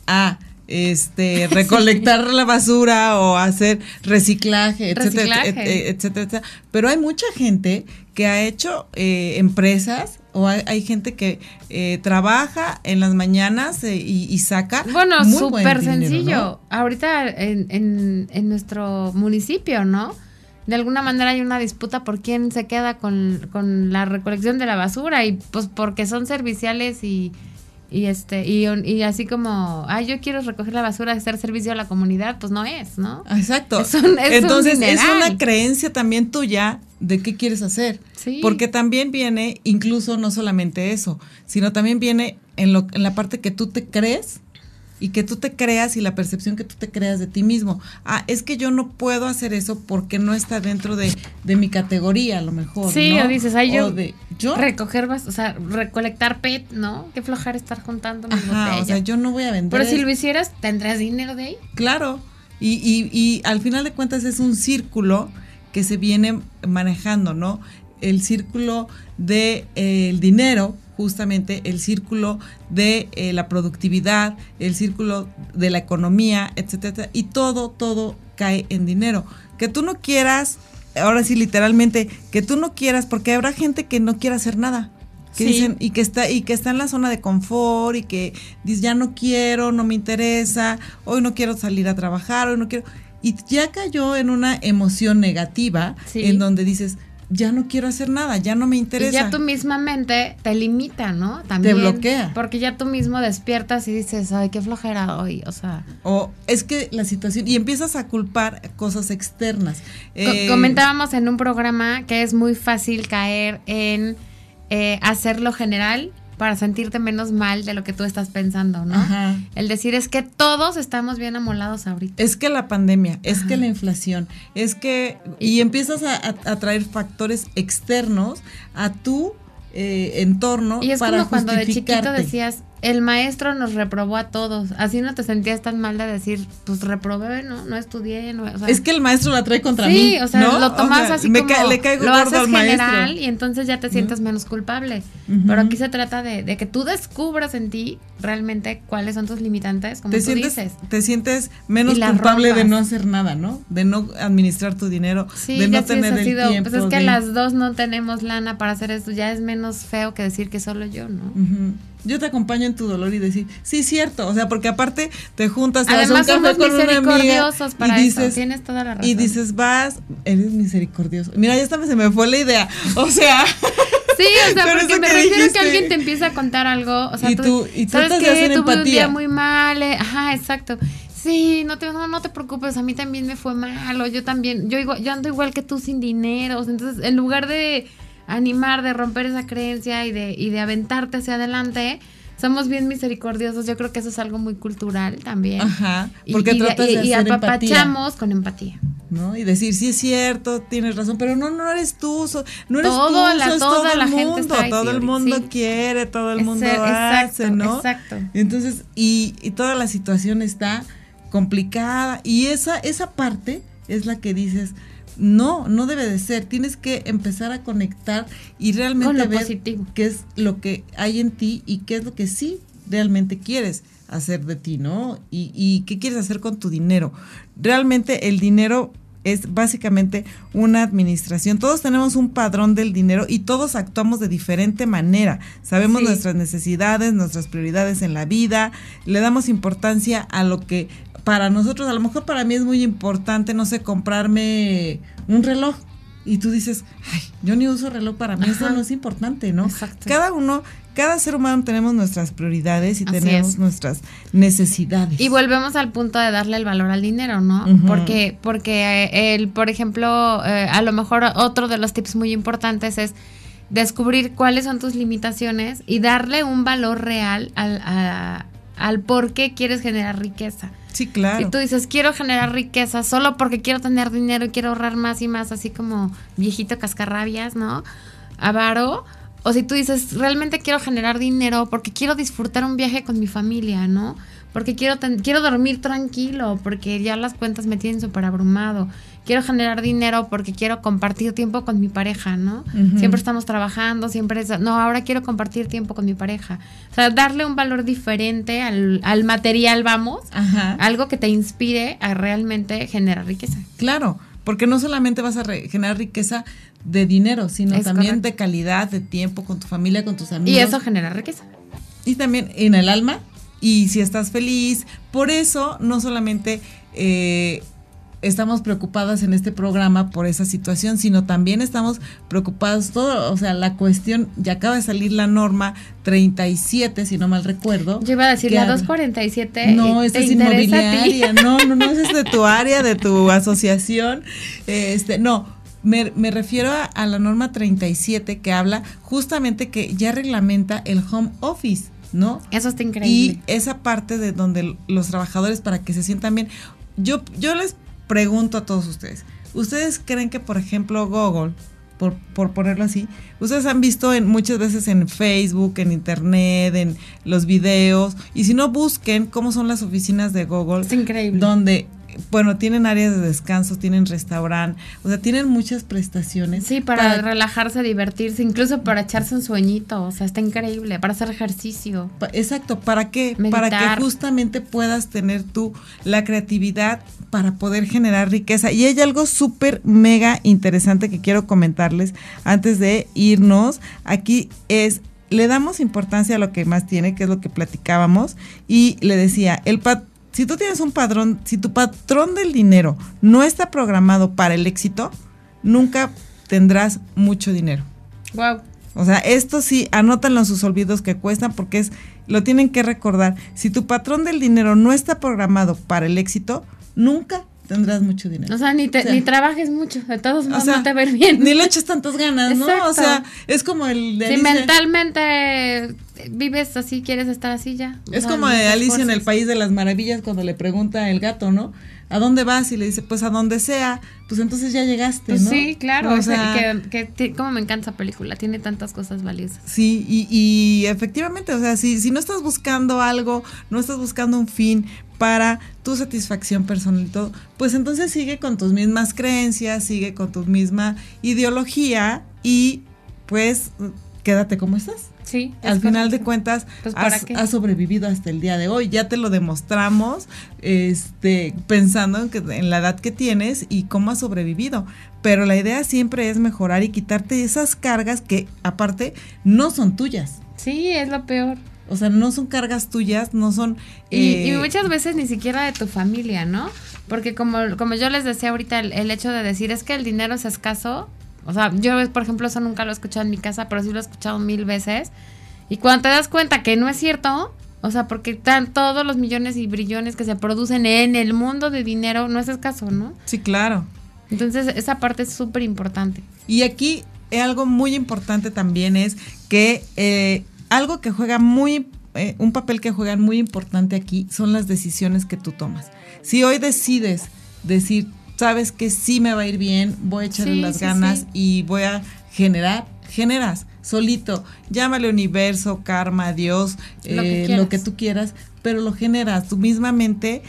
[SPEAKER 2] a este recolectar la basura o hacer reciclaje, etcétera, etcétera, etcétera, Pero hay mucha gente que ha hecho eh, empresas o hay, gente que eh, trabaja en las mañanas eh, y, saca.
[SPEAKER 3] Bueno, súper sencillo. Ahorita en, en, nuestro municipio, ¿no? De alguna manera hay una disputa por quién se queda con, con la recolección de la basura y pues porque son serviciales y y este y, y así como ay yo quiero recoger la basura hacer servicio a la comunidad pues no es no
[SPEAKER 2] exacto. Entonces es una creencia también tuya de qué quieres hacer. Sí. porque también viene incluso no solamente eso sino también viene en lo en la parte que tú te crees y que tú te creas y la percepción que tú te creas de ti mismo. Ah, es que yo no puedo hacer eso porque no está dentro de, mi categoría, a lo mejor.
[SPEAKER 3] Sí, o dices, ay, yo, yo recoger, o sea, recolectar PET, ¿no? Qué flojar estar juntando mis
[SPEAKER 2] Ajá, O sea, yo no voy a vender.
[SPEAKER 3] Pero si lo hicieras, ¿tendrás dinero de ahí?
[SPEAKER 2] Claro. Y, y, y al final de cuentas es un círculo que se viene manejando, ¿no? El círculo del de, eh, el dinero, justamente el círculo de eh, la productividad, el círculo de la economía, etcétera, y todo, todo cae en dinero. Que tú no quieras, ahora sí literalmente, que tú no quieras, porque habrá gente que no quiere hacer nada. Que dicen, y que está, y que está en la zona de confort, y que dice ya no quiero, no me interesa, hoy no quiero salir a trabajar, hoy no quiero. Y ya cayó en una emoción negativa, en donde dices, ya no quiero hacer nada, ya no me interesa. Y
[SPEAKER 3] ya tu misma mente te limita, ¿no? También.
[SPEAKER 2] Te bloquea.
[SPEAKER 3] Porque ya tú mismo despiertas y dices, ay, qué flojera hoy, o sea.
[SPEAKER 2] O es que la situación, y empiezas a culpar cosas externas.
[SPEAKER 3] Eh, comentábamos en un programa que es muy fácil caer en eh, hacerlo general para sentirte menos mal de lo que tú estás pensando, ¿no? Ajá. El decir es que todos estamos bien amolados ahorita.
[SPEAKER 2] Es que la pandemia, es que la inflación, es que... Y empiezas a, traer factores externos a tu eh, entorno
[SPEAKER 3] y es como cuando de chiquito decías el maestro nos reprobó a todos. Así no te sentías tan mal de decir, pues reprobé, ¿no? No estudié. No,
[SPEAKER 2] es que el maestro la trae contra
[SPEAKER 3] mí.
[SPEAKER 2] Sí,
[SPEAKER 3] o sea, lo tomas así como. le caigo lo haces general y entonces ya te sientes menos culpable. Pero aquí se trata de, que tú descubras en ti realmente cuáles son tus limitantes, como
[SPEAKER 2] te
[SPEAKER 3] tú
[SPEAKER 2] sientes,
[SPEAKER 3] dices.
[SPEAKER 2] Te sientes menos culpable de no hacer nada, ¿no? De no administrar tu dinero, de no tener el tiempo.
[SPEAKER 3] Pues es que las dos no tenemos lana para hacer esto. Ya es menos feo que decir que solo yo, ¿no?
[SPEAKER 2] Yo te acompaño en tu dolor y decir, sí, cierto, o sea, porque aparte te juntas,
[SPEAKER 3] te Además, un café con una amiga para y dices, tienes toda la razón.
[SPEAKER 2] Y dices, vas, eres misericordioso. Mira, ya se me fue la idea, o sea...
[SPEAKER 3] Sí, o sea, porque me refiero a que alguien te empieza a contar algo, o sea,
[SPEAKER 2] y tú, y tú ¿sabes
[SPEAKER 3] qué? Tuve un día muy mal, eh, ajá, exacto. Sí, no te, no, no te preocupes, a mí también me fue mal, o yo también, yo, yo ando igual que tú sin dinero, entonces en lugar de animar, de romper esa creencia y de, y de aventarte hacia adelante, somos bien misericordiosos. Yo creo que eso es algo muy cultural también.
[SPEAKER 2] Ajá. Porque
[SPEAKER 3] y,
[SPEAKER 2] tratas de,
[SPEAKER 3] y, apapachamos con empatía.
[SPEAKER 2] ¿no? Y decir, sí es cierto, tienes razón, pero no, no eres tú, no eres
[SPEAKER 3] todo,
[SPEAKER 2] tú,
[SPEAKER 3] la,
[SPEAKER 2] todo
[SPEAKER 3] el
[SPEAKER 2] mundo, todo el mundo quiere, todo el mundo hace, ¿no?
[SPEAKER 3] Exacto.
[SPEAKER 2] entonces, y, y toda la situación está complicada y esa, esa parte es la que dices, no, no debe de ser. Tienes que empezar a conectar y realmente ver qué es lo que hay en ti y qué es lo que sí realmente quieres hacer de ti, ¿no? Y, y qué quieres hacer con tu dinero. Realmente el dinero es básicamente una administración. Todos tenemos un padrón del dinero y todos actuamos de diferente manera. Sabemos nuestras necesidades, nuestras prioridades en la vida, le damos importancia a lo que para nosotros, a lo mejor para mí es muy importante, no sé, comprarme un reloj. Y tú dices, ay, yo ni uso reloj para mí, eso no es importante, ¿no? Exacto. Cada uno, cada ser humano tenemos nuestras prioridades y tenemos nuestras necesidades.
[SPEAKER 3] Y volvemos al punto de darle el valor al dinero, ¿no? Porque, porque eh, el, por ejemplo, eh, a lo mejor otro de los tips muy importantes es descubrir cuáles son tus limitaciones y darle un valor real al, al por qué quieres generar riqueza.
[SPEAKER 2] Sí, claro.
[SPEAKER 3] Si tú dices, quiero generar riqueza solo porque quiero tener dinero y quiero ahorrar más y más, así como viejito cascarrabias, ¿no? Avaro. O si tú dices, realmente quiero generar dinero porque quiero disfrutar un viaje con mi familia, ¿no? Porque quiero, quiero dormir tranquilo, porque ya las cuentas me tienen súper abrumado quiero generar dinero porque quiero compartir tiempo con mi pareja, ¿no? Siempre estamos trabajando, siempre es, no, ahora quiero compartir tiempo con mi pareja. O sea, darle un valor diferente al, al material, vamos, algo que te inspire a realmente generar riqueza.
[SPEAKER 2] Claro, porque no solamente vas a generar riqueza de dinero, sino también de calidad, de tiempo con tu familia, con tus amigos.
[SPEAKER 3] Y eso genera riqueza.
[SPEAKER 2] Y también en el alma, y si estás feliz, por eso no solamente... Eh, estamos preocupadas en este programa por esa situación, sino también estamos preocupados todo, o sea, la cuestión, ya acaba de salir la norma 37, si no mal recuerdo.
[SPEAKER 3] Yo iba a decir la 247.
[SPEAKER 2] No, esa es inmobiliaria, no, no, no, esa es de tu área, de tu asociación. Este, no, me, me, refiero a, a, la norma 37 que habla justamente que ya reglamenta el home office, ¿no?
[SPEAKER 3] Eso está increíble.
[SPEAKER 2] Y esa parte de donde los trabajadores para que se sientan bien. Yo, yo les pregunto a todos ustedes, ¿ustedes creen que, por ejemplo, Google, por, por ponerlo así, ustedes han visto en, muchas veces en Facebook, en Internet, en los videos, y si no busquen cómo son las oficinas de Google,
[SPEAKER 3] es increíble.
[SPEAKER 2] donde bueno, tienen áreas de descanso, tienen restaurante, o sea, tienen muchas prestaciones.
[SPEAKER 3] Sí, para, relajarse, divertirse, incluso para echarse un sueñito, o sea, está increíble, para hacer ejercicio.
[SPEAKER 2] exacto, ¿para qué? Para que justamente puedas tener tú la creatividad para poder generar riqueza. Y hay algo súper mega interesante que quiero comentarles antes de irnos. Aquí es le damos importancia a lo que más tiene, que es lo que platicábamos, y le decía, el pat si tú tienes un padrón, si tu patrón del dinero no está programado para el éxito, nunca tendrás mucho dinero.
[SPEAKER 3] Wow.
[SPEAKER 2] O sea, esto sí, anótanlo en sus olvidos que cuestan porque es, lo tienen que recordar. Si tu patrón del dinero no está programado para el éxito, nunca tendrás mucho dinero.
[SPEAKER 3] O sea, ni, ni trabajes mucho, de todos modos no te ver bien.
[SPEAKER 2] Ni le eches tantas ganas, ¿no? O sea, es como el
[SPEAKER 3] de Si mentalmente vives así, quieres estar así ya.
[SPEAKER 2] Es como de Alicia en el País de las Maravillas cuando le pregunta el gato, ¿no? ¿A dónde vas? Y le dice, pues a donde sea. Pues entonces ya llegaste, pues ¿no?
[SPEAKER 3] Sí, claro. O sea, que, como me encanta esa película, tiene tantas cosas valiosas.
[SPEAKER 2] Sí, y, y efectivamente, o sea, si, si no estás buscando algo, no estás buscando un fin para tu satisfacción personal y todo, pues entonces sigue con tus mismas creencias, sigue con tu misma ideología y pues quédate como estás.
[SPEAKER 3] Sí.
[SPEAKER 2] Al final de cuentas, pues, has, sobrevivido hasta el día de hoy. Ya te lo demostramos, este, pensando en, que, en la edad que tienes y cómo has sobrevivido. Pero la idea siempre es mejorar y quitarte esas cargas que, aparte, no son tuyas.
[SPEAKER 3] Sí, es lo peor.
[SPEAKER 2] O sea, no son cargas tuyas, no son...
[SPEAKER 3] y, eh, muchas veces ni siquiera de tu familia, ¿no? Porque como, como yo les decía ahorita, el, hecho de decir es que el dinero es escaso, o sea, yo, por ejemplo, eso nunca lo he escuchado en mi casa, pero sí lo he escuchado mil veces. Y cuando te das cuenta que no es cierto, o sea, porque están todos los millones y brillones que se producen en el mundo de dinero, no es escaso, ¿no?
[SPEAKER 2] Sí, claro.
[SPEAKER 3] Entonces, esa parte es súper importante.
[SPEAKER 2] Y aquí algo muy importante también es que eh, algo que juega muy, eh, un papel que juega muy importante aquí son las decisiones que tú tomas. Si hoy decides decir, sabes que sí me va a ir bien, voy a echarle las ganas y voy a generar, generas solito, llámale universo, karma, Dios, lo, que eh, lo, que tú quieras, pero lo generas, tú mismamente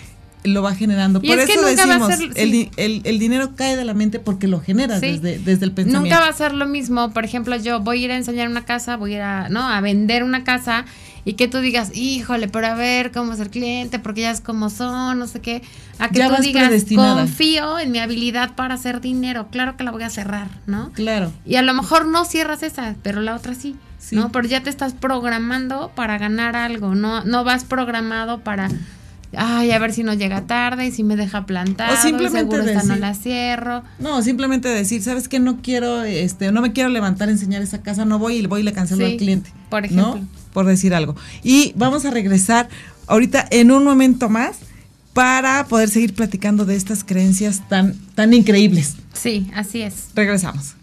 [SPEAKER 2] lo va generando. Por eso decimos, el, dinero cae de la mente porque lo generas desde, desde, el pensamiento.
[SPEAKER 3] Nunca va a ser lo mismo, por ejemplo, yo voy a ir a enseñar una casa, voy a ir a, ¿no? a vender una casa y que tú digas, híjole, pero a ver cómo es el cliente, porque ya es como son, no sé qué, a que tú digas, confío en mi habilidad para hacer dinero, claro que la voy a cerrar, ¿no?
[SPEAKER 2] Claro.
[SPEAKER 3] Y a lo mejor no cierras esa, pero la otra sí. ¿no? Pero ya te estás programando para ganar algo, no, no vas programado para ay, a ver si no llega tarde y si me deja plantar, o simplemente decir, no la cierro.
[SPEAKER 2] No, simplemente decir, ¿sabes qué? No quiero, este, no me quiero levantar a enseñar esa casa, no voy y voy y le cancelo al cliente.
[SPEAKER 3] Por ejemplo.
[SPEAKER 2] Por decir algo. Y vamos a regresar ahorita en un momento más para poder seguir platicando de estas creencias tan, tan increíbles.
[SPEAKER 3] Sí, así es.
[SPEAKER 2] Regresamos.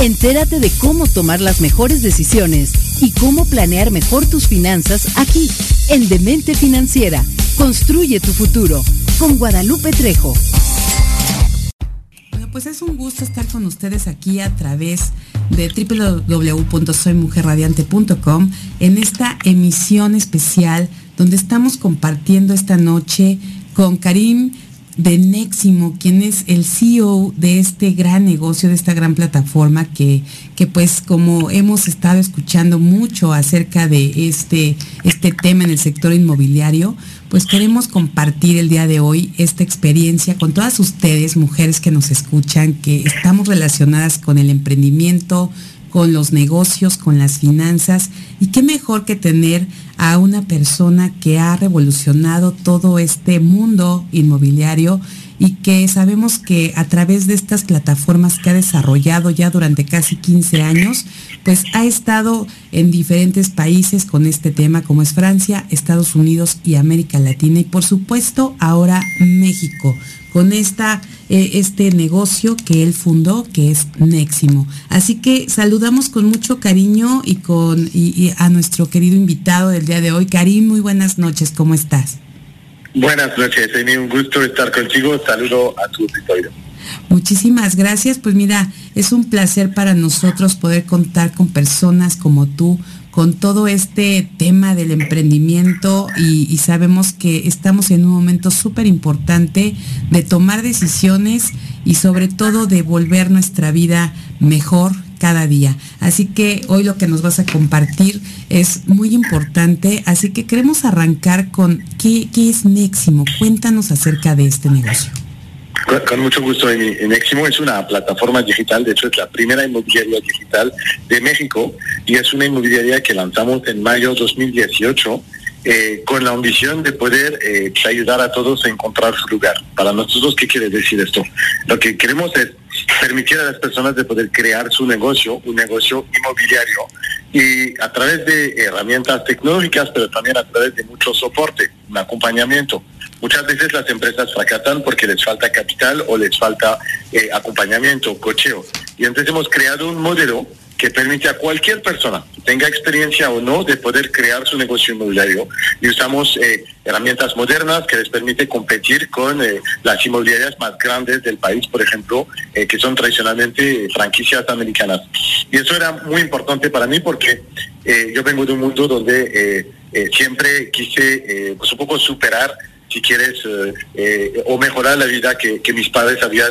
[SPEAKER 1] Entérate de cómo tomar las mejores decisiones y cómo planear mejor tus finanzas aquí, en Demente Financiera. Construye tu futuro con Guadalupe Trejo.
[SPEAKER 4] Bueno, pues es un gusto estar con ustedes aquí a través de www.soymujerradiante.com en esta emisión especial donde estamos compartiendo esta noche con Karim de Neximo, quien es el CEO de este gran negocio, de esta gran plataforma que, que pues como hemos estado escuchando mucho acerca de este, este tema en el sector inmobiliario, pues queremos compartir el día de hoy esta experiencia con todas ustedes, mujeres que nos escuchan, que estamos relacionadas con el emprendimiento, con los negocios, con las finanzas. Y qué mejor que tener a una persona que ha revolucionado todo este mundo inmobiliario y que sabemos que a través de estas plataformas que ha desarrollado ya durante casi 15 años, pues ha estado en diferentes países con este tema como es Francia, Estados Unidos y América Latina y por supuesto ahora México con esta, eh, este negocio que él fundó, que es Neximo. Así que saludamos con mucho cariño y, con, y, a nuestro querido invitado del día de hoy. Karim, muy buenas noches, ¿cómo estás?
[SPEAKER 5] Buenas noches, es un gusto estar contigo. Saludo a tu auditorio.
[SPEAKER 4] Muchísimas gracias. Pues mira, es un placer para nosotros poder contar con personas como tú, con todo este tema del emprendimiento y, sabemos que estamos en un momento súper importante de tomar decisiones y sobre todo de volver nuestra vida mejor cada día. Así que hoy lo que nos vas a compartir es muy importante, así que queremos arrancar con qué, qué es Neximo. Cuéntanos acerca de este negocio.
[SPEAKER 5] Con, mucho gusto. En, en, es una plataforma digital, de hecho es la primera inmobiliaria digital de México y es una inmobiliaria que lanzamos en mayo 2018 eh, con la ambición de poder eh, ayudar a todos a encontrar su lugar. Para nosotros, ¿qué quiere decir esto? Lo que queremos es permitir a las personas de poder crear su negocio, un negocio inmobiliario, y a través de herramientas tecnológicas, pero también a través de mucho soporte, un acompañamiento. Muchas veces las empresas fracasan porque les falta capital o les falta eh, acompañamiento, cocheo. Y entonces hemos creado un modelo que permite a cualquier persona, tenga experiencia o no, de poder crear su negocio inmobiliario. Y usamos eh, herramientas modernas que les permite competir con eh, las inmobiliarias más grandes del país, por ejemplo, que son tradicionalmente franquicias americanas. Y eso era muy importante para mí porque yo vengo de un mundo donde siempre quise, pues un poco superar si quieres, eh, eh, o mejorar la vida que, mis padres habían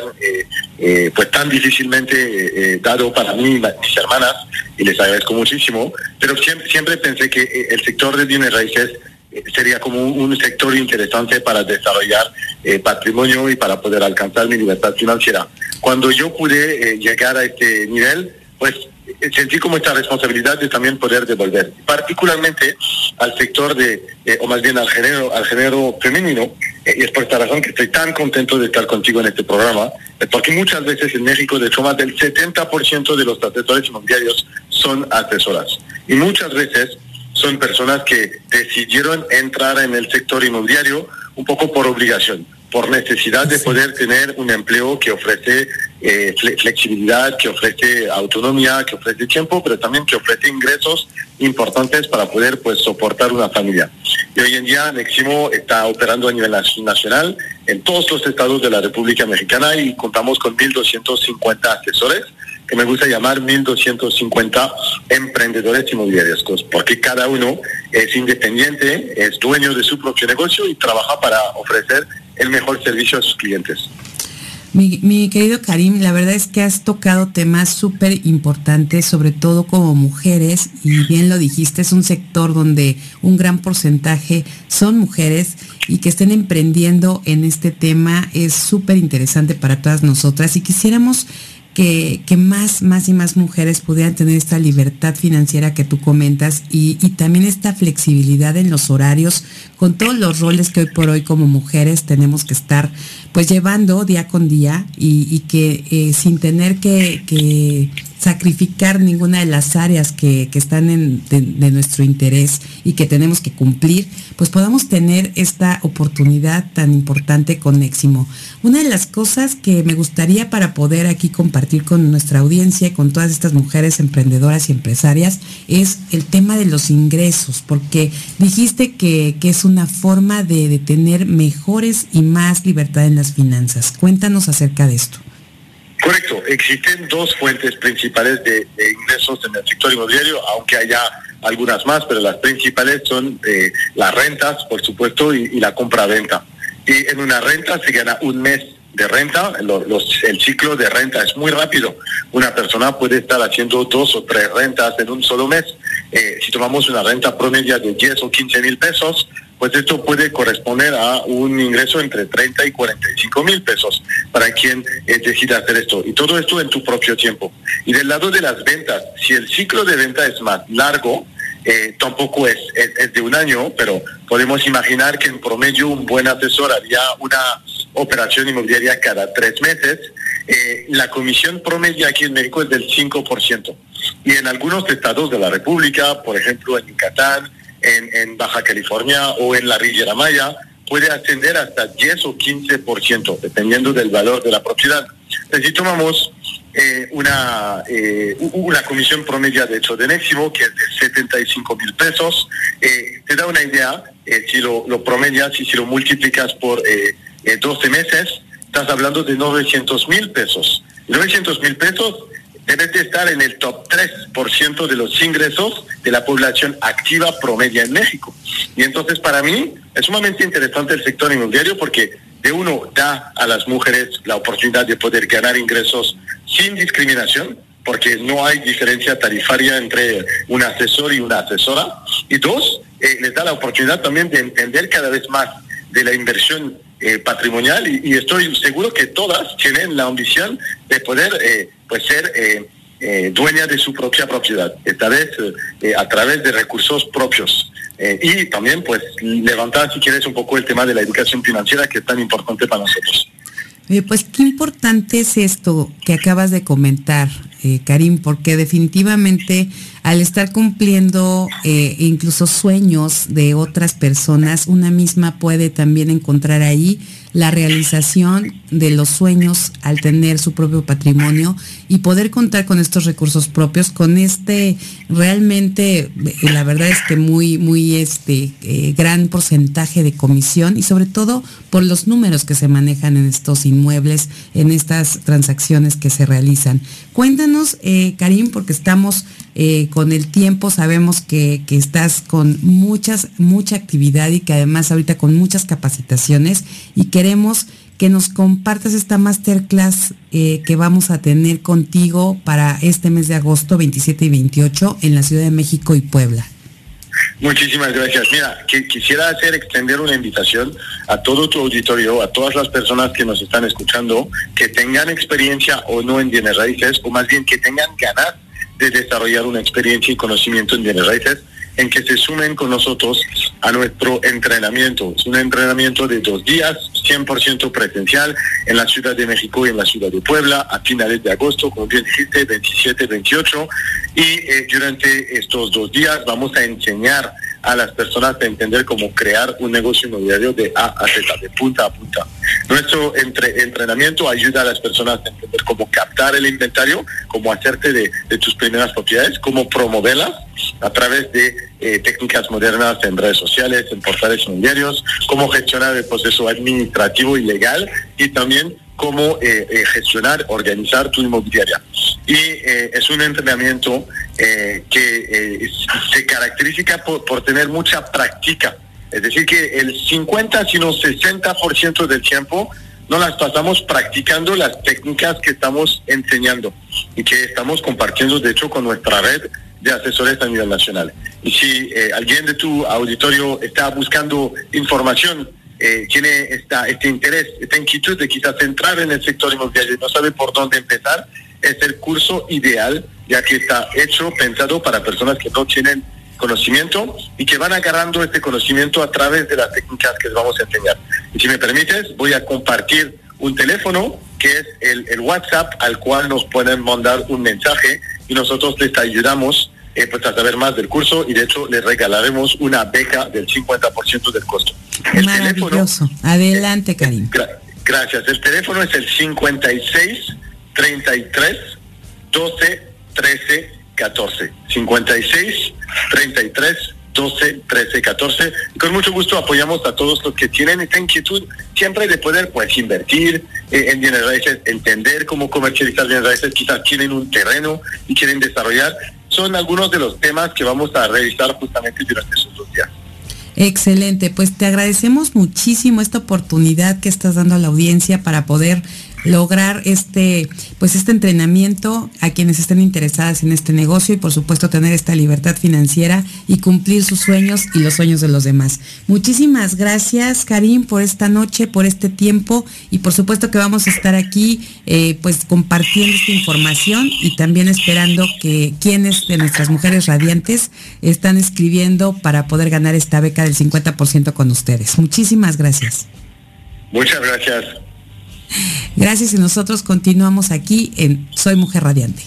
[SPEAKER 5] eh, pues tan difícilmente dado para mí mis hermanas, y les agradezco muchísimo, pero siempre, siempre pensé que el sector de bienes raíces sería como un, sector interesante para desarrollar patrimonio y para poder alcanzar mi libertad financiera. Cuando yo pude llegar a este nivel, pues sentí como esta responsabilidad de también poder devolver, particularmente al sector de, eh, o más bien al género, al género femenino, eh, y es por esta razón que estoy tan contento de estar contigo en este programa, eh, porque muchas veces en México, de hecho, más del 70% de los asesores inmobiliarios son asesoras, y muchas veces son personas que decidieron entrar en el sector inmobiliario un poco por obligación por necesidad de poder tener un empleo que ofrece eh, flexibilidad, que ofrece autonomía, que ofrece tiempo, pero también que ofrece ingresos importantes para poder pues soportar una familia. Y hoy en día Neximo está operando a nivel nacional en todos los estados de la República Mexicana y contamos con 1.250 asesores que me gusta llamar 1.250 emprendedores inmobiliarios, porque cada uno es independiente, es dueño de su propio negocio y trabaja para ofrecer el mejor servicio a sus clientes.
[SPEAKER 4] Mi, querido Karim, la verdad es que has tocado temas súper importantes, sobre todo como mujeres, y bien lo dijiste, es un sector donde un gran porcentaje son mujeres y que estén emprendiendo en este tema es súper interesante para todas nosotras y quisiéramos que, más, y más mujeres pudieran tener esta libertad financiera que tú comentas y, también esta flexibilidad en los horarios con todos los roles que hoy por hoy como mujeres tenemos que estar pues llevando día con día y, que eh, sin tener que sacrificar ninguna de las áreas que, están en, de, nuestro interés y que tenemos que cumplir, pues podamos tener esta oportunidad tan importante con Éximo. Una de las cosas que me gustaría para poder aquí compartir con nuestra audiencia y con todas estas mujeres emprendedoras y empresarias es el tema de los ingresos, porque dijiste que, que es una forma de, de tener mejores y más libertad en las finanzas. Cuéntanos acerca de esto.
[SPEAKER 5] Correcto, existen dos fuentes principales de, ingresos en el sector inmobiliario, aunque haya algunas más, pero las principales son eh, las rentas, por supuesto, y, la compra-venta. Y en una renta se gana un mes de renta, el ciclo de renta es muy rápido. Una persona puede estar haciendo dos o tres rentas en un solo mes. Eh, si tomamos una renta promedia de 10 o 15 mil pesos, pues esto puede corresponder a un ingreso entre 30 y 45 mil pesos para quien eh, decida hacer esto. Y todo esto en tu propio tiempo. Y del lado de las ventas, si el ciclo de venta es más largo, eh, tampoco es, es, de un año, pero podemos imaginar que en promedio un buen asesor haría una operación inmobiliaria cada tres meses. Eh, la comisión promedio aquí en México es del 5%. Y en algunos estados de la República, por ejemplo en Yucatán, en, Baja California o en la Riviera Maya puede ascender hasta 10 o 15%, dependiendo del valor de la propiedad. si tomamos eh, una, eh, una comisión promedio de hecho de Neximo, que es de 75 mil pesos, eh, te da una idea, si lo, lo promedias y si lo multiplicas por 12 meses, estás hablando de 900 mil pesos. 900 mil pesos debes de estar en el top 3% de los ingresos de la población activa promedia en México. Y entonces para mí es sumamente interesante el sector inmobiliario porque de uno da a las mujeres la oportunidad de poder ganar ingresos sin discriminación, porque no hay diferencia tarifaria entre un asesor y una asesora. Y dos, eh, les da la oportunidad también de entender cada vez más de la inversión eh, patrimonial y, estoy seguro que todas tienen la ambición de poder eh, pues ser eh, eh, dueña de su propia propiedad, esta vez a través de recursos propios. y también pues levantar si quieres un poco el tema de la educación financiera que es tan importante para nosotros.
[SPEAKER 4] pues qué importante es esto que acabas de comentar, eh, Karim, porque definitivamente al estar cumpliendo eh, incluso sueños de otras personas, una misma puede también encontrar ahí la realización de los sueños al tener su propio patrimonio y poder contar con estos recursos propios, con este realmente, eh, la verdad es que muy, muy este gran porcentaje de comisión y sobre todo por los números que se manejan en estos inmuebles, en estas transacciones que se realizan. Cuéntanos, Karim, porque estamos eh, con el tiempo sabemos que, estás con muchas, mucha actividad y que además ahorita con muchas capacitaciones y queremos que nos compartas esta masterclass eh, que vamos a tener contigo para este mes de agosto 27 y 28 en la Ciudad de México y Puebla.
[SPEAKER 5] Muchísimas gracias. Mira, que quisiera hacer extender una invitación a todo tu auditorio, a todas las personas que nos están escuchando, que tengan experiencia o no en bienes raíces, o más bien que tengan ganas de desarrollar una experiencia y conocimiento en bienes raíces, en que se sumen con nosotros a nuestro entrenamiento. Es un entrenamiento de dos días, 100% presencial, en la Ciudad de México y en la Ciudad de Puebla, a finales de agosto, como bien dijiste, 27, 28. Y eh, durante estos dos días vamos a enseñar a las personas a entender cómo crear un negocio inmobiliario de A a Z, de punta a punta. Nuestro entre, entrenamiento ayuda a las personas a entender cómo captar el inventario, cómo hacerte de, tus primeras propiedades, cómo promoverlas a través de eh, técnicas modernas en redes sociales, en portales inmobiliarios, cómo gestionar el proceso administrativo y legal y también cómo eh, eh, gestionar, organizar tu inmobiliaria. Y es un entrenamiento que se caracteriza por, tener mucha práctica es decir, que el 50, sino 60% del tiempo no las pasamos practicando las técnicas que estamos enseñando y que estamos compartiendo, de hecho, con nuestra red de asesores a nivel nacional. Y si eh, alguien de tu auditorio está buscando información, eh, tiene esta, este interés, esta inquietud de quizás entrar en el sector inmobiliario y no sabe por dónde empezar, es el curso ideal, ya que está hecho, pensado para personas que no tienen conocimiento y que van agarrando este conocimiento a través de las técnicas que les vamos a enseñar. Y si me permites, voy a compartir un teléfono que es el, WhatsApp al cual nos pueden mandar un mensaje y nosotros les ayudamos eh, pues a saber más del curso y de hecho les regalaremos una beca del 50% del costo.
[SPEAKER 4] El Maravilloso. Adelante, Karim.
[SPEAKER 5] gracias. El teléfono es el 56 33 12 13 14. 56 33 12 13 14. Y con mucho gusto apoyamos a todos los que tienen esta inquietud siempre de poder pues invertir eh, en bienes raíces, entender cómo comercializar bienes raíces, quizás tienen un terreno y quieren desarrollar. Son algunos de los temas que vamos a revisar justamente durante esos dos días.
[SPEAKER 4] Excelente, pues te agradecemos muchísimo esta oportunidad que estás dando a la audiencia para poder lograr este, pues este entrenamiento a quienes estén interesadas en este negocio y por supuesto tener esta libertad financiera y cumplir sus sueños y los sueños de los demás. Muchísimas gracias, Karim, por esta noche, por este tiempo y por supuesto que vamos a estar aquí eh, pues compartiendo esta información y también esperando que quienes de nuestras mujeres radiantes están escribiendo para poder ganar esta beca del 50% con ustedes. Muchísimas gracias.
[SPEAKER 5] Muchas gracias.
[SPEAKER 4] Gracias y nosotros continuamos aquí en Soy Mujer Radiante.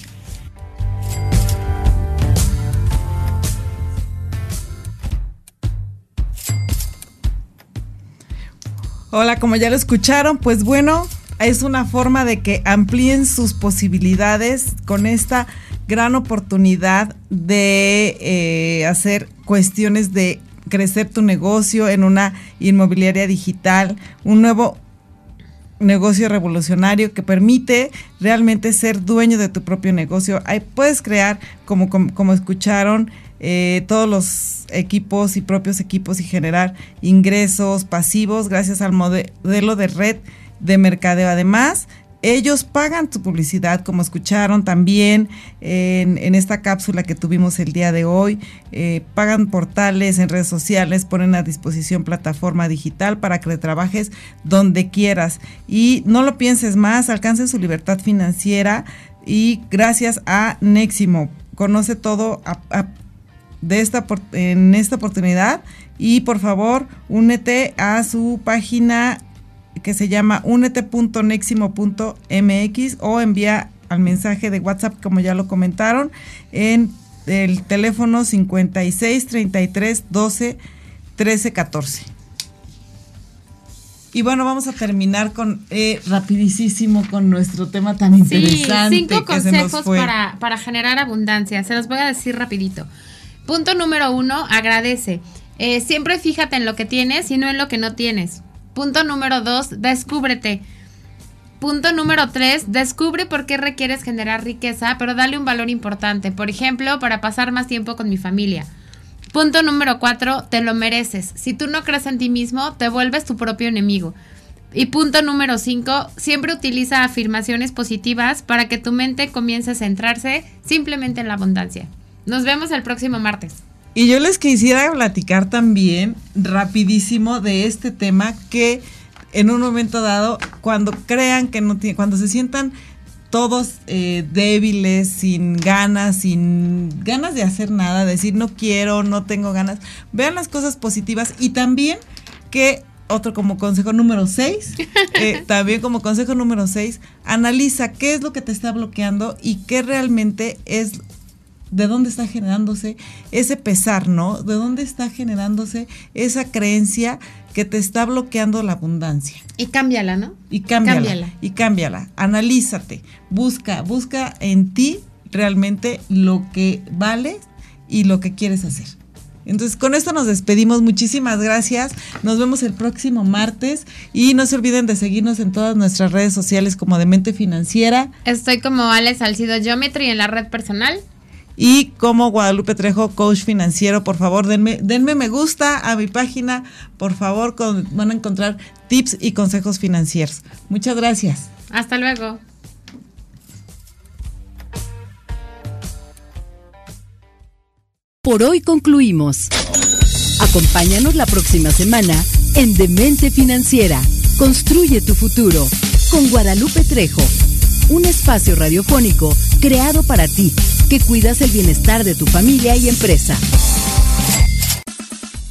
[SPEAKER 2] Hola, como ya lo escucharon, pues bueno, es una forma de que amplíen sus posibilidades con esta gran oportunidad de eh, hacer cuestiones de crecer tu negocio en una inmobiliaria digital, un nuevo negocio revolucionario que permite realmente ser dueño de tu propio negocio. Ahí puedes crear, como, como, escucharon, eh, todos los equipos y propios equipos y generar ingresos pasivos gracias al modelo de red de mercadeo. Además, ellos pagan tu publicidad, como escucharon también en, esta cápsula que tuvimos el día de hoy. Eh, pagan portales en redes sociales, ponen a disposición plataforma digital para que trabajes donde quieras. Y no lo pienses más, alcance su libertad financiera y gracias a Neximo. Conoce todo de esta, en esta oportunidad y por favor únete a su página que se llama unete.neximo.mx o envía al mensaje de WhatsApp, como ya lo comentaron, en el teléfono 56 33 12 13 14. Y bueno, vamos a terminar con eh, rapidísimo con nuestro tema tan interesante.
[SPEAKER 3] Sí, cinco consejos para, para generar abundancia. Se los voy a decir rapidito. Punto número uno, agradece. Eh, siempre fíjate en lo que tienes y no en lo que no tienes. Punto número dos, descúbrete. Punto número tres, descubre por qué requieres generar riqueza, pero dale un valor importante. Por ejemplo, para pasar más tiempo con mi familia. Punto número cuatro, te lo mereces. Si tú no crees en ti mismo, te vuelves tu propio enemigo. Y punto número cinco, siempre utiliza afirmaciones positivas para que tu mente comience a centrarse simplemente en la abundancia. Nos vemos el próximo martes.
[SPEAKER 2] Y yo les quisiera platicar también rapidísimo de este tema que en un momento dado, cuando crean que no tienen, cuando se sientan todos eh, débiles, sin ganas, sin ganas de hacer nada, decir no quiero, no tengo ganas, vean las cosas positivas. Y también que otro como consejo número 6, eh, también como consejo número 6, analiza qué es lo que te está bloqueando y qué realmente es de dónde está generándose ese pesar, ¿no? De dónde está generándose esa creencia que te está bloqueando la abundancia.
[SPEAKER 3] Y cámbiala, ¿no?
[SPEAKER 2] Y cámbiala. Y cámbiala. Analízate. Busca, busca en ti realmente lo que vale y lo que quieres hacer. Entonces, con esto nos despedimos. Muchísimas gracias. Nos vemos el próximo martes. Y no se olviden de seguirnos en todas nuestras redes sociales como Demente Financiera.
[SPEAKER 3] Estoy como Alex Salcido Geometry en la red personal
[SPEAKER 2] y como Guadalupe Trejo, coach financiero, por favor, denme, denme me gusta a mi página, por favor, van a encontrar tips y consejos financieros. Muchas gracias.
[SPEAKER 3] Hasta luego.
[SPEAKER 1] Por hoy concluimos. Acompáñanos la próxima semana en Demente Financiera. Construye tu futuro con Guadalupe Trejo, un espacio radiofónico creado para ti que cuidas el bienestar de tu familia y empresa.